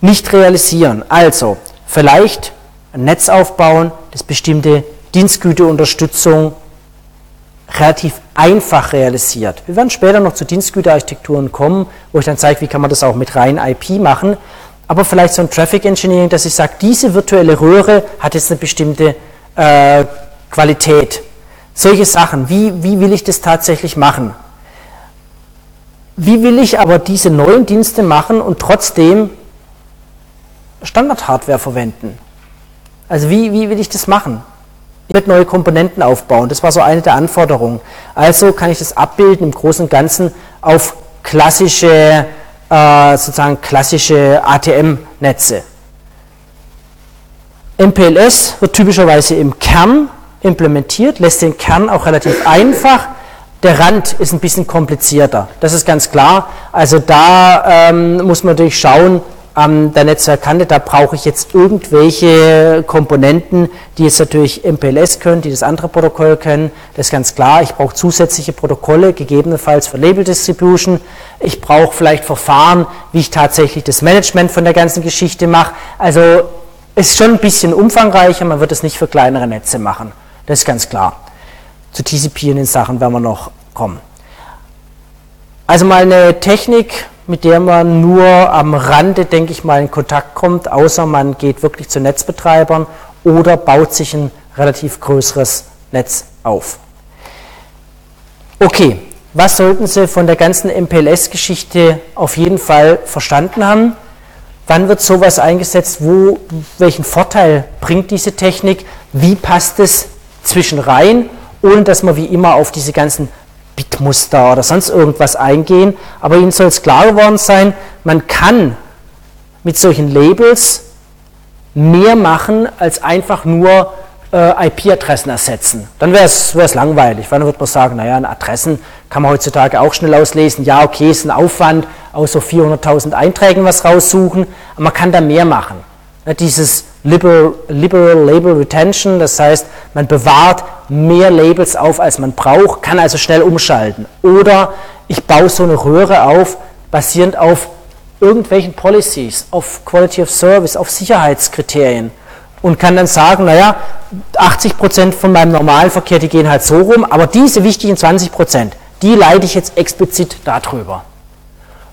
S1: nicht realisieren. Also, vielleicht ein Netz aufbauen, das bestimmte Dienstgüteunterstützung relativ einfach realisiert. Wir werden später noch zu Dienstgüterarchitekturen kommen, wo ich dann zeige, wie kann man das auch mit rein IP machen. Aber vielleicht so ein Traffic Engineering, dass ich sage, diese virtuelle Röhre hat jetzt eine bestimmte äh, Qualität. Solche Sachen, wie, wie will ich das tatsächlich machen? Wie will ich aber diese neuen Dienste machen und trotzdem Standard-Hardware verwenden? Also wie, wie will ich das machen? Ich werde neue Komponenten aufbauen. Das war so eine der Anforderungen. Also kann ich das abbilden im Großen und Ganzen auf klassische, äh, sozusagen klassische ATM-Netze. MPLS wird typischerweise im Kern implementiert, lässt den Kern auch relativ einfach der Rand ist ein bisschen komplizierter, das ist ganz klar. Also da ähm, muss man natürlich schauen, ähm, der Netzwerkkante, da brauche ich jetzt irgendwelche Komponenten, die jetzt natürlich MPLS können, die das andere Protokoll können, das ist ganz klar. Ich brauche zusätzliche Protokolle, gegebenenfalls für Label Distribution. Ich brauche vielleicht Verfahren, wie ich tatsächlich das Management von der ganzen Geschichte mache. Also ist schon ein bisschen umfangreicher, man wird es nicht für kleinere Netze machen, das ist ganz klar zu TCP in den Sachen werden wir noch kommen. Also mal eine Technik, mit der man nur am Rande, denke ich mal, in Kontakt kommt, außer man geht wirklich zu Netzbetreibern oder baut sich ein relativ größeres Netz auf. Okay, was sollten Sie von der ganzen MPLS-Geschichte auf jeden Fall verstanden haben? Wann wird sowas eingesetzt? Wo, welchen Vorteil bringt diese Technik? Wie passt es zwischen rein ohne dass wir wie immer auf diese ganzen Bitmuster oder sonst irgendwas eingehen. Aber Ihnen soll es klar geworden sein, man kann mit solchen Labels mehr machen, als einfach nur äh, IP-Adressen ersetzen. Dann wäre es langweilig, weil dann würde man sagen, naja, Adressen kann man heutzutage auch schnell auslesen. Ja, okay, ist ein Aufwand, aus so 400.000 Einträgen was raussuchen, aber man kann da mehr machen. Ja, dieses Liberal, Liberal Label Retention, das heißt, man bewahrt mehr Labels auf, als man braucht, kann also schnell umschalten. Oder ich baue so eine Röhre auf, basierend auf irgendwelchen Policies, auf Quality of Service, auf Sicherheitskriterien und kann dann sagen, naja, 80% von meinem normalen Verkehr, die gehen halt so rum, aber diese wichtigen 20%, die leite ich jetzt explizit darüber.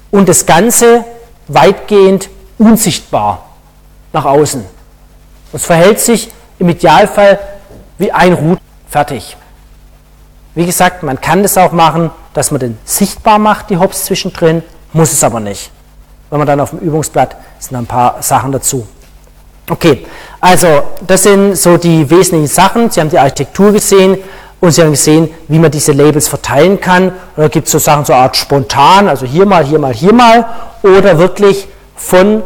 S1: Und das Ganze weitgehend unsichtbar nach außen. Es verhält sich im Idealfall wie ein Root. Fertig. Wie gesagt, man kann das auch machen, dass man den sichtbar macht, die Hops zwischendrin, muss es aber nicht. Wenn man dann auf dem Übungsblatt sind ein paar Sachen dazu. Okay, also das sind so die wesentlichen Sachen. Sie haben die Architektur gesehen und Sie haben gesehen, wie man diese Labels verteilen kann. Und da gibt es so Sachen, so eine Art spontan, also hier mal, hier mal, hier mal, oder wirklich von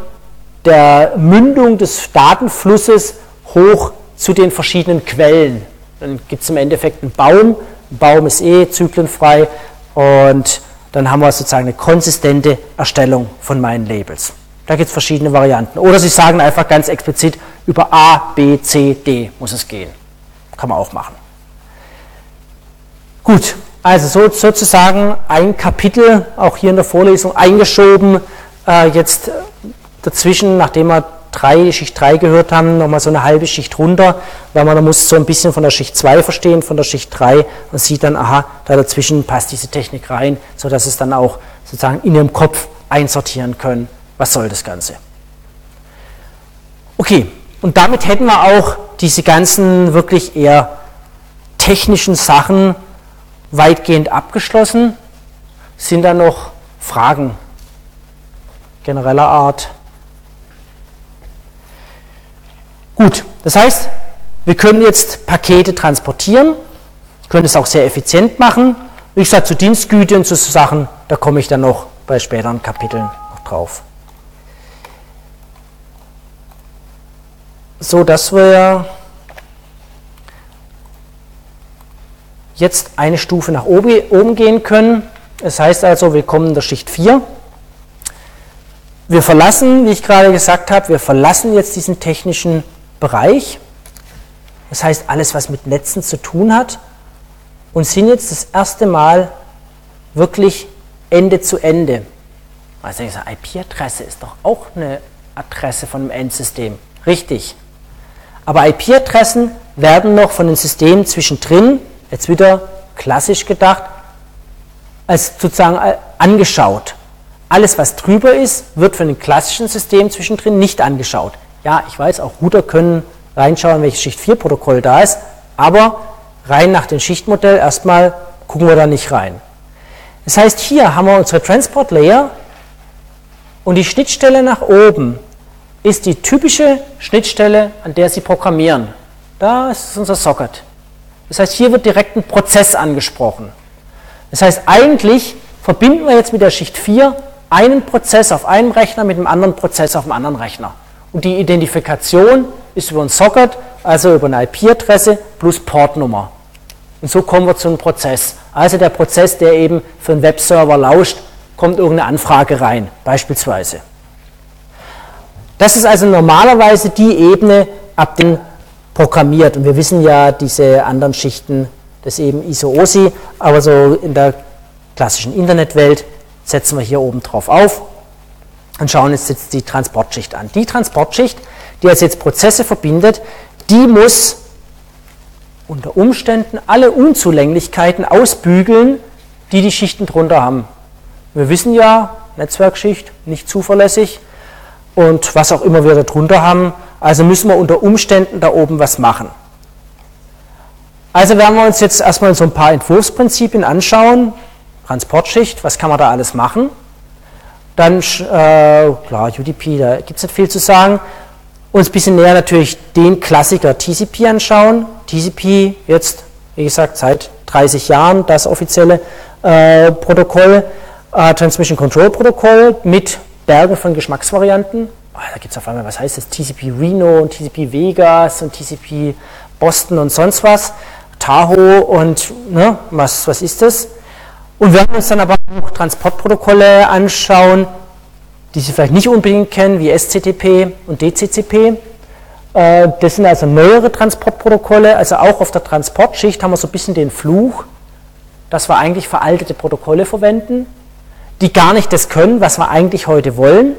S1: der Mündung des Datenflusses hoch zu den verschiedenen Quellen. Dann gibt es im Endeffekt einen Baum. Ein Baum ist eh zyklenfrei und dann haben wir sozusagen eine konsistente Erstellung von meinen Labels. Da gibt es verschiedene Varianten. Oder Sie sagen einfach ganz explizit, über A, B, C, D muss es gehen. Kann man auch machen. Gut, also so, sozusagen ein Kapitel, auch hier in der Vorlesung eingeschoben, äh, jetzt dazwischen, nachdem wir drei, Schicht 3 gehört haben, nochmal so eine halbe Schicht runter, weil man da muss so ein bisschen von der Schicht 2 verstehen, von der Schicht 3 und sieht dann, aha, da dazwischen passt diese Technik rein, sodass es dann auch sozusagen in ihrem Kopf einsortieren können, was soll das Ganze. Okay, und damit hätten wir auch diese ganzen wirklich eher technischen Sachen weitgehend abgeschlossen. Sind da noch Fragen genereller Art? Gut, das heißt, wir können jetzt Pakete transportieren, können es auch sehr effizient machen. Wie gesagt, zu Dienstgüte und zu Sachen, da komme ich dann noch bei späteren Kapiteln noch drauf. So dass wir jetzt eine Stufe nach oben gehen können. Das heißt also, wir kommen in der Schicht 4. Wir verlassen, wie ich gerade gesagt habe, wir verlassen jetzt diesen technischen Bereich, das heißt alles, was mit Netzen zu tun hat, und sind jetzt das erste Mal wirklich Ende zu Ende. Also sage, IP-Adresse ist doch auch eine Adresse von einem Endsystem. Richtig. Aber IP-Adressen werden noch von den Systemen zwischendrin, jetzt wieder klassisch gedacht, als sozusagen äh, angeschaut. Alles, was drüber ist, wird von dem klassischen System zwischendrin nicht angeschaut. Ja, ich weiß, auch Router können reinschauen, welches Schicht 4 Protokoll da ist, aber rein nach dem Schichtmodell erstmal gucken wir da nicht rein. Das heißt, hier haben wir unsere Transport Layer und die Schnittstelle nach oben ist die typische Schnittstelle, an der Sie programmieren. Da ist unser Socket. Das heißt, hier wird direkt ein Prozess angesprochen. Das heißt, eigentlich verbinden wir jetzt mit der Schicht 4 einen Prozess auf einem Rechner mit einem anderen Prozess auf einem anderen Rechner. Und die Identifikation ist über ein Socket, also über eine IP-Adresse plus Portnummer. Und so kommen wir zu einem Prozess. Also der Prozess, der eben für einen Webserver lauscht, kommt irgendeine Anfrage rein, beispielsweise. Das ist also normalerweise die Ebene, ab dem programmiert. Und wir wissen ja, diese anderen Schichten, das ist eben ISO-OSI, aber so in der klassischen Internetwelt setzen wir hier oben drauf auf und schauen uns jetzt die Transportschicht an. Die Transportschicht, die also jetzt Prozesse verbindet, die muss unter Umständen alle Unzulänglichkeiten ausbügeln, die die Schichten drunter haben. Wir wissen ja, Netzwerkschicht, nicht zuverlässig und was auch immer wir da drunter haben, also müssen wir unter Umständen da oben was machen. Also werden wir uns jetzt erstmal so ein paar Entwurfsprinzipien anschauen. Transportschicht, was kann man da alles machen? Dann, äh, klar, UDP, da gibt es nicht viel zu sagen. Uns ein bisschen näher natürlich den Klassiker TCP anschauen. TCP jetzt, wie gesagt, seit 30 Jahren das offizielle äh, Protokoll, äh, Transmission Control Protokoll mit Berge von Geschmacksvarianten. Oh, da gibt es auf einmal, was heißt das? TCP Reno und TCP Vegas und TCP Boston und sonst was. Tahoe und ne, was, was ist das? Und wir werden uns dann aber auch Transportprotokolle anschauen, die Sie vielleicht nicht unbedingt kennen, wie SCTP und DCCP. Äh, das sind also neuere Transportprotokolle, also auch auf der Transportschicht haben wir so ein bisschen den Fluch, dass wir eigentlich veraltete Protokolle verwenden, die gar nicht das können, was wir eigentlich heute wollen,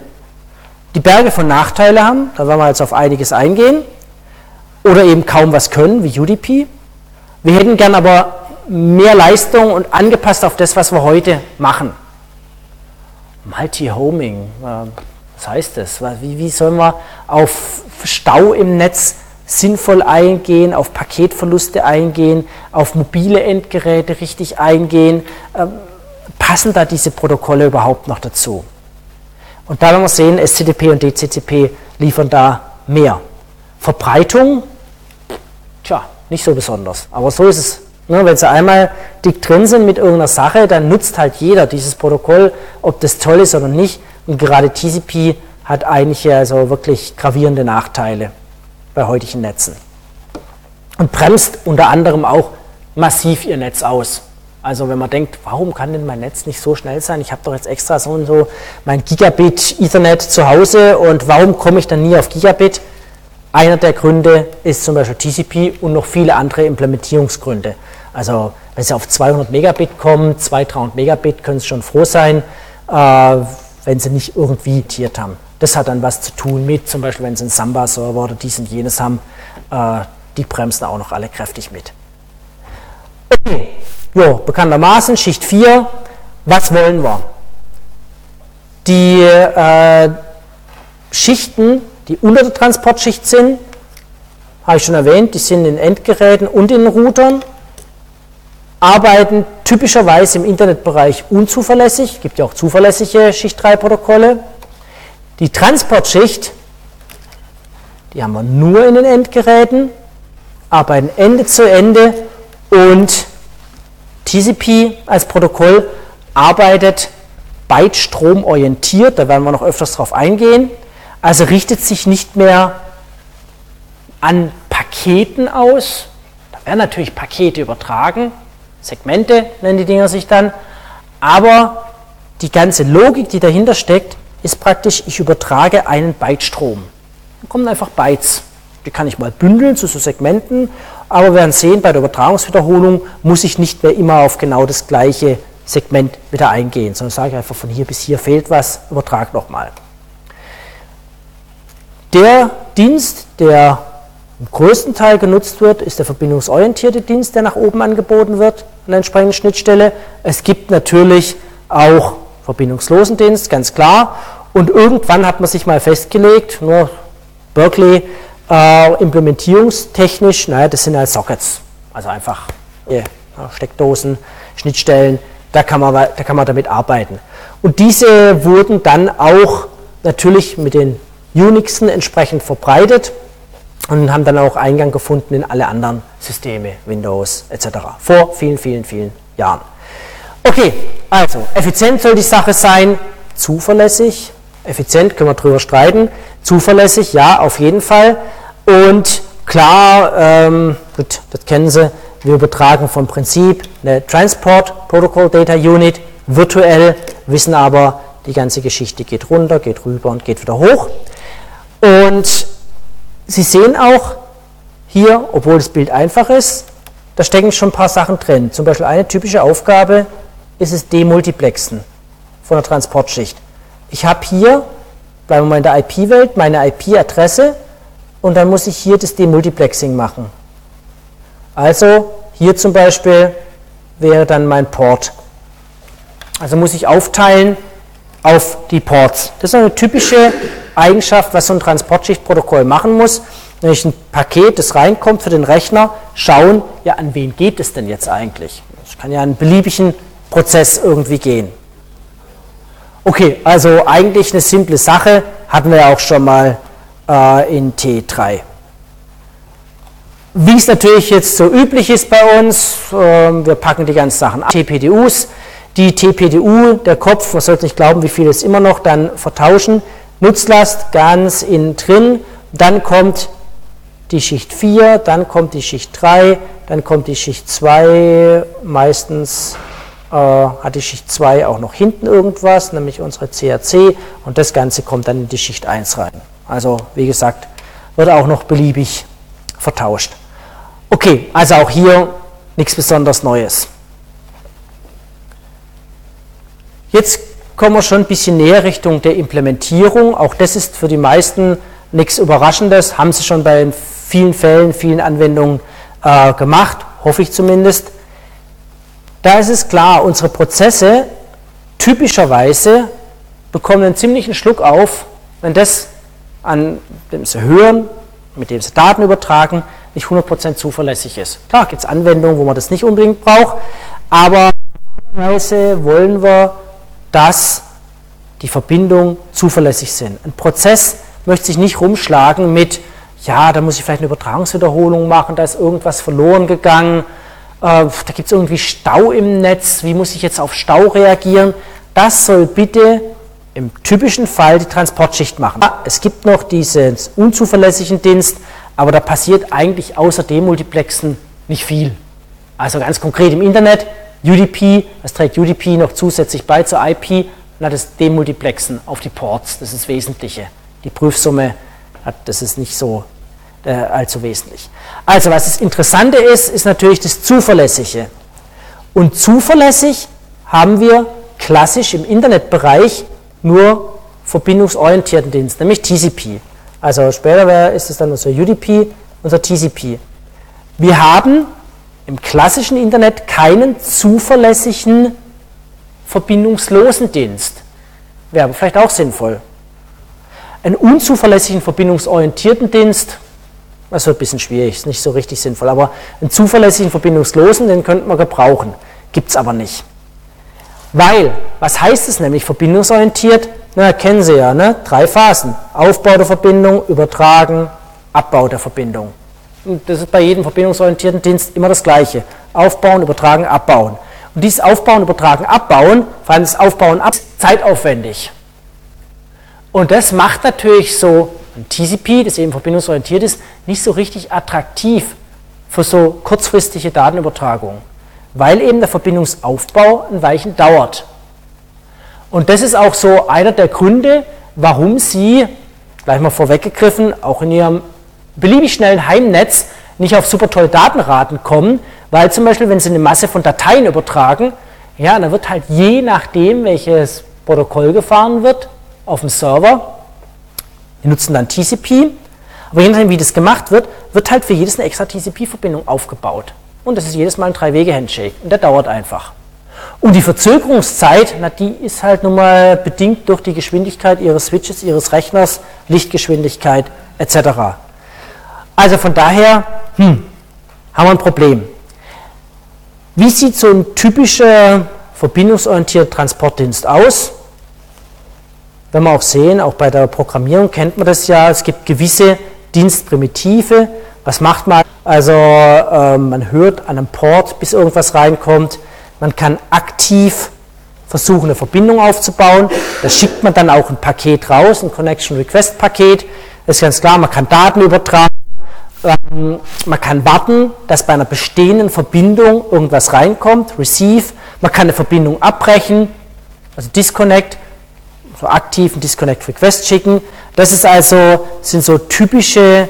S1: die Berge von Nachteile haben, da werden wir jetzt auf einiges eingehen, oder eben kaum was können, wie UDP. Wir hätten gern aber mehr Leistung und angepasst auf das, was wir heute machen. Multi-Homing, äh, was heißt das? Wie, sollen wir auf Stau im Netz sinnvoll eingehen, auf Paketverluste eingehen, auf mobile Endgeräte richtig eingehen? Ähm, passen da diese Protokolle überhaupt noch dazu? Und da werden wir sehen, SCTP und DCCP liefern da mehr. Verbreitung, tja, nicht so besonders. Aber so ist es Wenn sie einmal dick drin sind mit irgendeiner Sache, dann nutzt halt jeder dieses Protokoll, ob das toll ist oder nicht. Und gerade TCP hat einige also wirklich gravierende Nachteile bei heutigen Netzen. Und bremst unter anderem auch massiv ihr Netz aus. Also wenn man denkt, warum kann denn mein Netz nicht so schnell sein? Ich habe doch jetzt extra so und so mein Gigabit Ethernet zu Hause und warum komme ich dann nie auf Gigabit? Einer der Gründe ist zum Beispiel TCP und noch viele andere Implementierungsgründe. Also wenn Sie auf 200 Megabit kommen, 200, 300 Megabit, können Sie schon froh sein, äh, wenn Sie nicht irgendwie tiert haben. Das hat dann was zu tun mit, zum Beispiel wenn Sie einen Samba-Server oder dies und jenes haben, äh, die bremsen auch noch alle kräftig mit. Okay, jo, bekanntermaßen Schicht 4, was wollen wir? Die äh, Schichten, die unter der Transportschicht sind, habe ich schon erwähnt, die sind in Endgeräten und in Routern arbeiten typischerweise im Internetbereich unzuverlässig, gibt ja auch zuverlässige Schicht-3-Protokolle. Die Transportschicht, die haben wir nur in den Endgeräten, arbeiten Ende zu Ende und TCP als Protokoll arbeitet bytestromorientiert, da werden wir noch öfters drauf eingehen, also richtet sich nicht mehr an Paketen aus, da werden natürlich Pakete übertragen, Segmente nennen die Dinger sich dann. Aber die ganze Logik, die dahinter steckt, ist praktisch, ich übertrage einen Byte-Strom. Dann kommen einfach Bytes. Die kann ich mal bündeln zu so Segmenten, aber wir werden sehen, bei der Übertragungswiederholung muss ich nicht mehr immer auf genau das gleiche Segment wieder eingehen, sondern sage ich einfach, von hier bis hier fehlt was, übertrage nochmal. Der Dienst, der im größten Teil genutzt wird, ist der verbindungsorientierte Dienst, der nach oben angeboten wird an der entsprechenden Schnittstelle. Es gibt natürlich auch verbindungslosen Dienst, ganz klar. Und irgendwann hat man sich mal festgelegt, nur Berkeley, äh, implementierungstechnisch, naja, das sind halt Sockets. Also einfach yeah, Steckdosen, Schnittstellen, da kann, man, da kann man damit arbeiten. Und diese wurden dann auch natürlich mit den Unixen entsprechend verbreitet und haben dann auch Eingang gefunden in alle anderen Systeme, Windows etc. Vor vielen, vielen, vielen Jahren. Okay, also effizient soll die Sache sein, zuverlässig, effizient können wir drüber streiten, zuverlässig, ja, auf jeden Fall. Und klar, ähm, gut, das kennen Sie, wir übertragen vom Prinzip eine Transport Protocol Data Unit virtuell, wissen aber, die ganze Geschichte geht runter, geht rüber und geht wieder hoch. Und Sie sehen auch hier, obwohl das Bild einfach ist, da stecken schon ein paar Sachen drin. Zum Beispiel eine typische Aufgabe ist es Demultiplexen von der Transportschicht. Ich habe hier, bleiben wir mal in der IP-Welt, meine IP-Adresse und dann muss ich hier das Demultiplexing machen. Also hier zum Beispiel wäre dann mein Port. Also muss ich aufteilen auf die Ports. Das ist eine typische Eigenschaft, was so ein Transportschichtprotokoll machen muss, nämlich ein Paket, das reinkommt für den Rechner, schauen, ja, an wen geht es denn jetzt eigentlich? Es kann ja einen beliebigen Prozess irgendwie gehen. Okay, also eigentlich eine simple Sache, hatten wir ja auch schon mal äh, in T3. Wie es natürlich jetzt so üblich ist bei uns, äh, wir packen die ganzen Sachen an. TPDUs, die TPDU, der Kopf, man sollte nicht glauben, wie viel es immer noch, dann vertauschen. Nutzlast ganz innen drin, dann kommt die Schicht 4, dann kommt die Schicht 3, dann kommt die Schicht 2, meistens äh, hat die Schicht 2 auch noch hinten irgendwas, nämlich unsere CRC und das Ganze kommt dann in die Schicht 1 rein. Also wie gesagt, wird auch noch beliebig vertauscht. Okay, also auch hier nichts besonders Neues. Jetzt kommen wir schon ein bisschen näher Richtung der Implementierung. Auch das ist für die meisten nichts Überraschendes, haben sie schon bei vielen Fällen, vielen Anwendungen äh, gemacht, hoffe ich zumindest. Da ist es klar, unsere Prozesse typischerweise bekommen einen ziemlichen Schluck auf, wenn das, an dem sie hören, mit dem sie Daten übertragen, nicht 100% zuverlässig ist. Klar gibt es Anwendungen, wo man das nicht unbedingt braucht, aber normalerweise wollen wir dass die Verbindungen zuverlässig sind. Ein Prozess möchte sich nicht rumschlagen mit, ja, da muss ich vielleicht eine Übertragungswiederholung machen, da ist irgendwas verloren gegangen, äh, da gibt es irgendwie Stau im Netz, wie muss ich jetzt auf Stau reagieren? Das soll bitte im typischen Fall die Transportschicht machen. Es gibt noch diesen unzuverlässigen Dienst, aber da passiert eigentlich außer Demultiplexen nicht viel. Also ganz konkret im Internet, UDP, was trägt UDP noch zusätzlich bei zur IP? Na, das Demultiplexen auf die Ports, das ist das Wesentliche. Die Prüfsumme, das ist nicht so äh, allzu wesentlich. Also, was das Interessante ist, ist natürlich das Zuverlässige. Und zuverlässig haben wir klassisch im Internetbereich nur verbindungsorientierten Dienst, nämlich TCP. Also später ist es dann unser UDP, unser TCP. Wir haben im klassischen Internet keinen zuverlässigen verbindungslosen Dienst. Wäre aber vielleicht auch sinnvoll. Einen unzuverlässigen verbindungsorientierten Dienst, das wird ein bisschen schwierig, ist nicht so richtig sinnvoll, aber einen zuverlässigen verbindungslosen, den könnten wir gebrauchen. Gibt es aber nicht. Weil, was heißt es nämlich verbindungsorientiert? Na, kennen Sie ja, ne? drei Phasen. Aufbau der Verbindung, Übertragen, Abbau der Verbindung. Und das ist bei jedem verbindungsorientierten Dienst immer das Gleiche. Aufbauen, übertragen, abbauen. Und dieses Aufbauen, übertragen, abbauen, vor allem das Aufbauen, ab, ist zeitaufwendig. Und das macht natürlich so ein TCP, das eben verbindungsorientiert ist, nicht so richtig attraktiv für so kurzfristige Datenübertragung, weil eben der Verbindungsaufbau ein Weichen dauert. Und das ist auch so einer der Gründe, warum Sie, gleich mal vorweggegriffen, auch in Ihrem beliebig schnellen Heimnetz nicht auf super tolle Datenraten kommen, weil zum Beispiel, wenn Sie eine Masse von Dateien übertragen, ja, dann wird halt je nachdem, welches Protokoll gefahren wird, auf dem Server, wir nutzen dann TCP, Aber je nachdem, wie das gemacht wird, wird halt für jedes eine extra TCP-Verbindung aufgebaut. Und das ist jedes Mal ein Drei-Wege-Handshake. Und der dauert einfach. Und die Verzögerungszeit, na, die ist halt nun mal bedingt durch die Geschwindigkeit Ihres Switches, Ihres Rechners, Lichtgeschwindigkeit etc. Also von daher hm, haben wir ein Problem. Wie sieht so ein typischer verbindungsorientierter Transportdienst aus? Wenn wir auch sehen, auch bei der Programmierung kennt man das ja, es gibt gewisse Dienstprimitive. Was macht man? Also äh, man hört an einem Port, bis irgendwas reinkommt. Man kann aktiv versuchen, eine Verbindung aufzubauen. Da schickt man dann auch ein Paket raus, ein Connection Request Paket. Das ist ganz klar, man kann Daten übertragen. Ähm, man kann warten, dass bei einer bestehenden Verbindung irgendwas reinkommt, Receive. Man kann eine Verbindung abbrechen, also Disconnect, so aktiven Disconnect Request schicken. Das ist also, sind so typische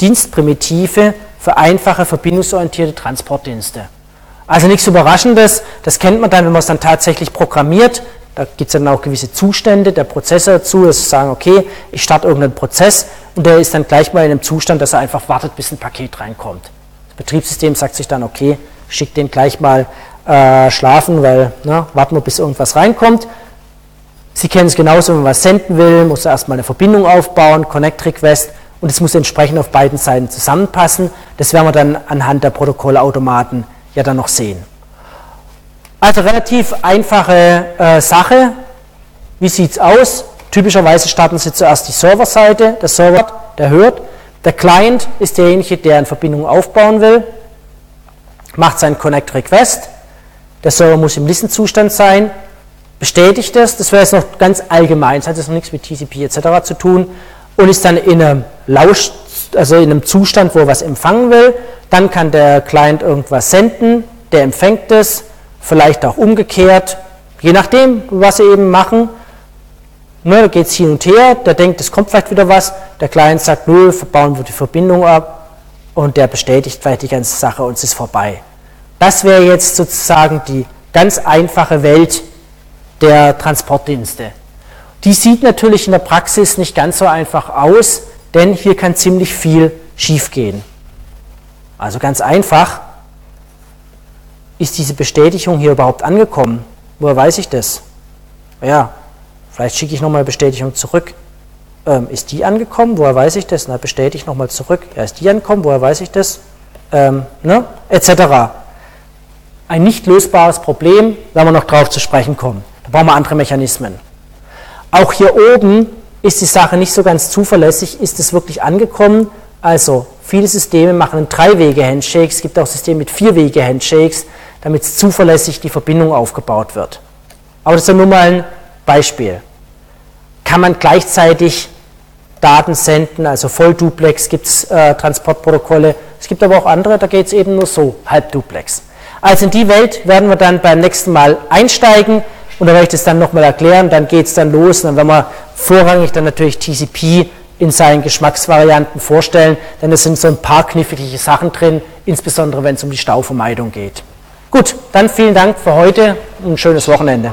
S1: Dienstprimitive für einfache verbindungsorientierte Transportdienste. Also nichts Überraschendes, das kennt man dann, wenn man es dann tatsächlich programmiert. Da gibt es dann auch gewisse Zustände der Prozesse dazu, dass sie sagen, okay, ich starte irgendeinen Prozess und der ist dann gleich mal in einem Zustand, dass er einfach wartet, bis ein Paket reinkommt. Das Betriebssystem sagt sich dann, okay, schick den gleich mal äh, schlafen, weil ne, warten wir, bis irgendwas reinkommt. Sie kennen es genauso, wenn man was senden will, muss er erstmal eine Verbindung aufbauen, Connect Request und es muss entsprechend auf beiden Seiten zusammenpassen. Das werden wir dann anhand der Protokollautomaten ja dann noch sehen. Also relativ einfache äh, Sache. Wie sieht es aus? Typischerweise starten Sie zuerst die Serverseite. Der Server, der hört. Der Client ist derjenige, der eine Verbindung aufbauen will. Macht seinen Connect Request. Der Server muss im Listen-Zustand sein. Bestätigt das. Das wäre jetzt noch ganz allgemein. Das hat jetzt noch nichts mit TCP etc. zu tun. Und ist dann in einem Lausch, also in einem Zustand, wo er was empfangen will. Dann kann der Client irgendwas senden. Der empfängt es vielleicht auch umgekehrt, je nachdem, was sie eben machen. Ne, da geht es hin und her, der denkt, es kommt vielleicht wieder was, der Client sagt, nö, bauen wir die Verbindung ab und der bestätigt vielleicht die ganze Sache und es ist vorbei. Das wäre jetzt sozusagen die ganz einfache Welt der Transportdienste. Die sieht natürlich in der Praxis nicht ganz so einfach aus, denn hier kann ziemlich viel schiefgehen. Also ganz einfach, ist diese Bestätigung hier überhaupt angekommen? Woher weiß ich das? Ja, vielleicht schicke ich nochmal Bestätigung zurück. Ähm, ist die angekommen? Woher weiß ich das? Na, bestätige ich nochmal zurück. Ja, ist die angekommen? Woher weiß ich das? Ähm, ne? Etc. Ein nicht lösbares Problem, wenn wir noch darauf zu sprechen kommen. Da brauchen wir andere Mechanismen. Auch hier oben ist die Sache nicht so ganz zuverlässig. Ist es wirklich angekommen? Also, viele Systeme machen einen Drei-Wege-Handshake. Es gibt auch Systeme mit Vier-Wege-Handshakes damit zuverlässig die Verbindung aufgebaut wird. Aber das ist ja nur mal ein Beispiel. Kann man gleichzeitig Daten senden, also Vollduplex gibt es äh, Transportprotokolle. Es gibt aber auch andere, da geht es eben nur so, Halbduplex. Also in die Welt werden wir dann beim nächsten Mal einsteigen und da werde ich das dann nochmal erklären, dann geht es dann los und dann werden wir vorrangig dann natürlich TCP in seinen Geschmacksvarianten vorstellen, denn es sind so ein paar knifflige Sachen drin, insbesondere wenn es um die Stauvermeidung geht. Gut, dann vielen Dank für heute und ein schönes Wochenende.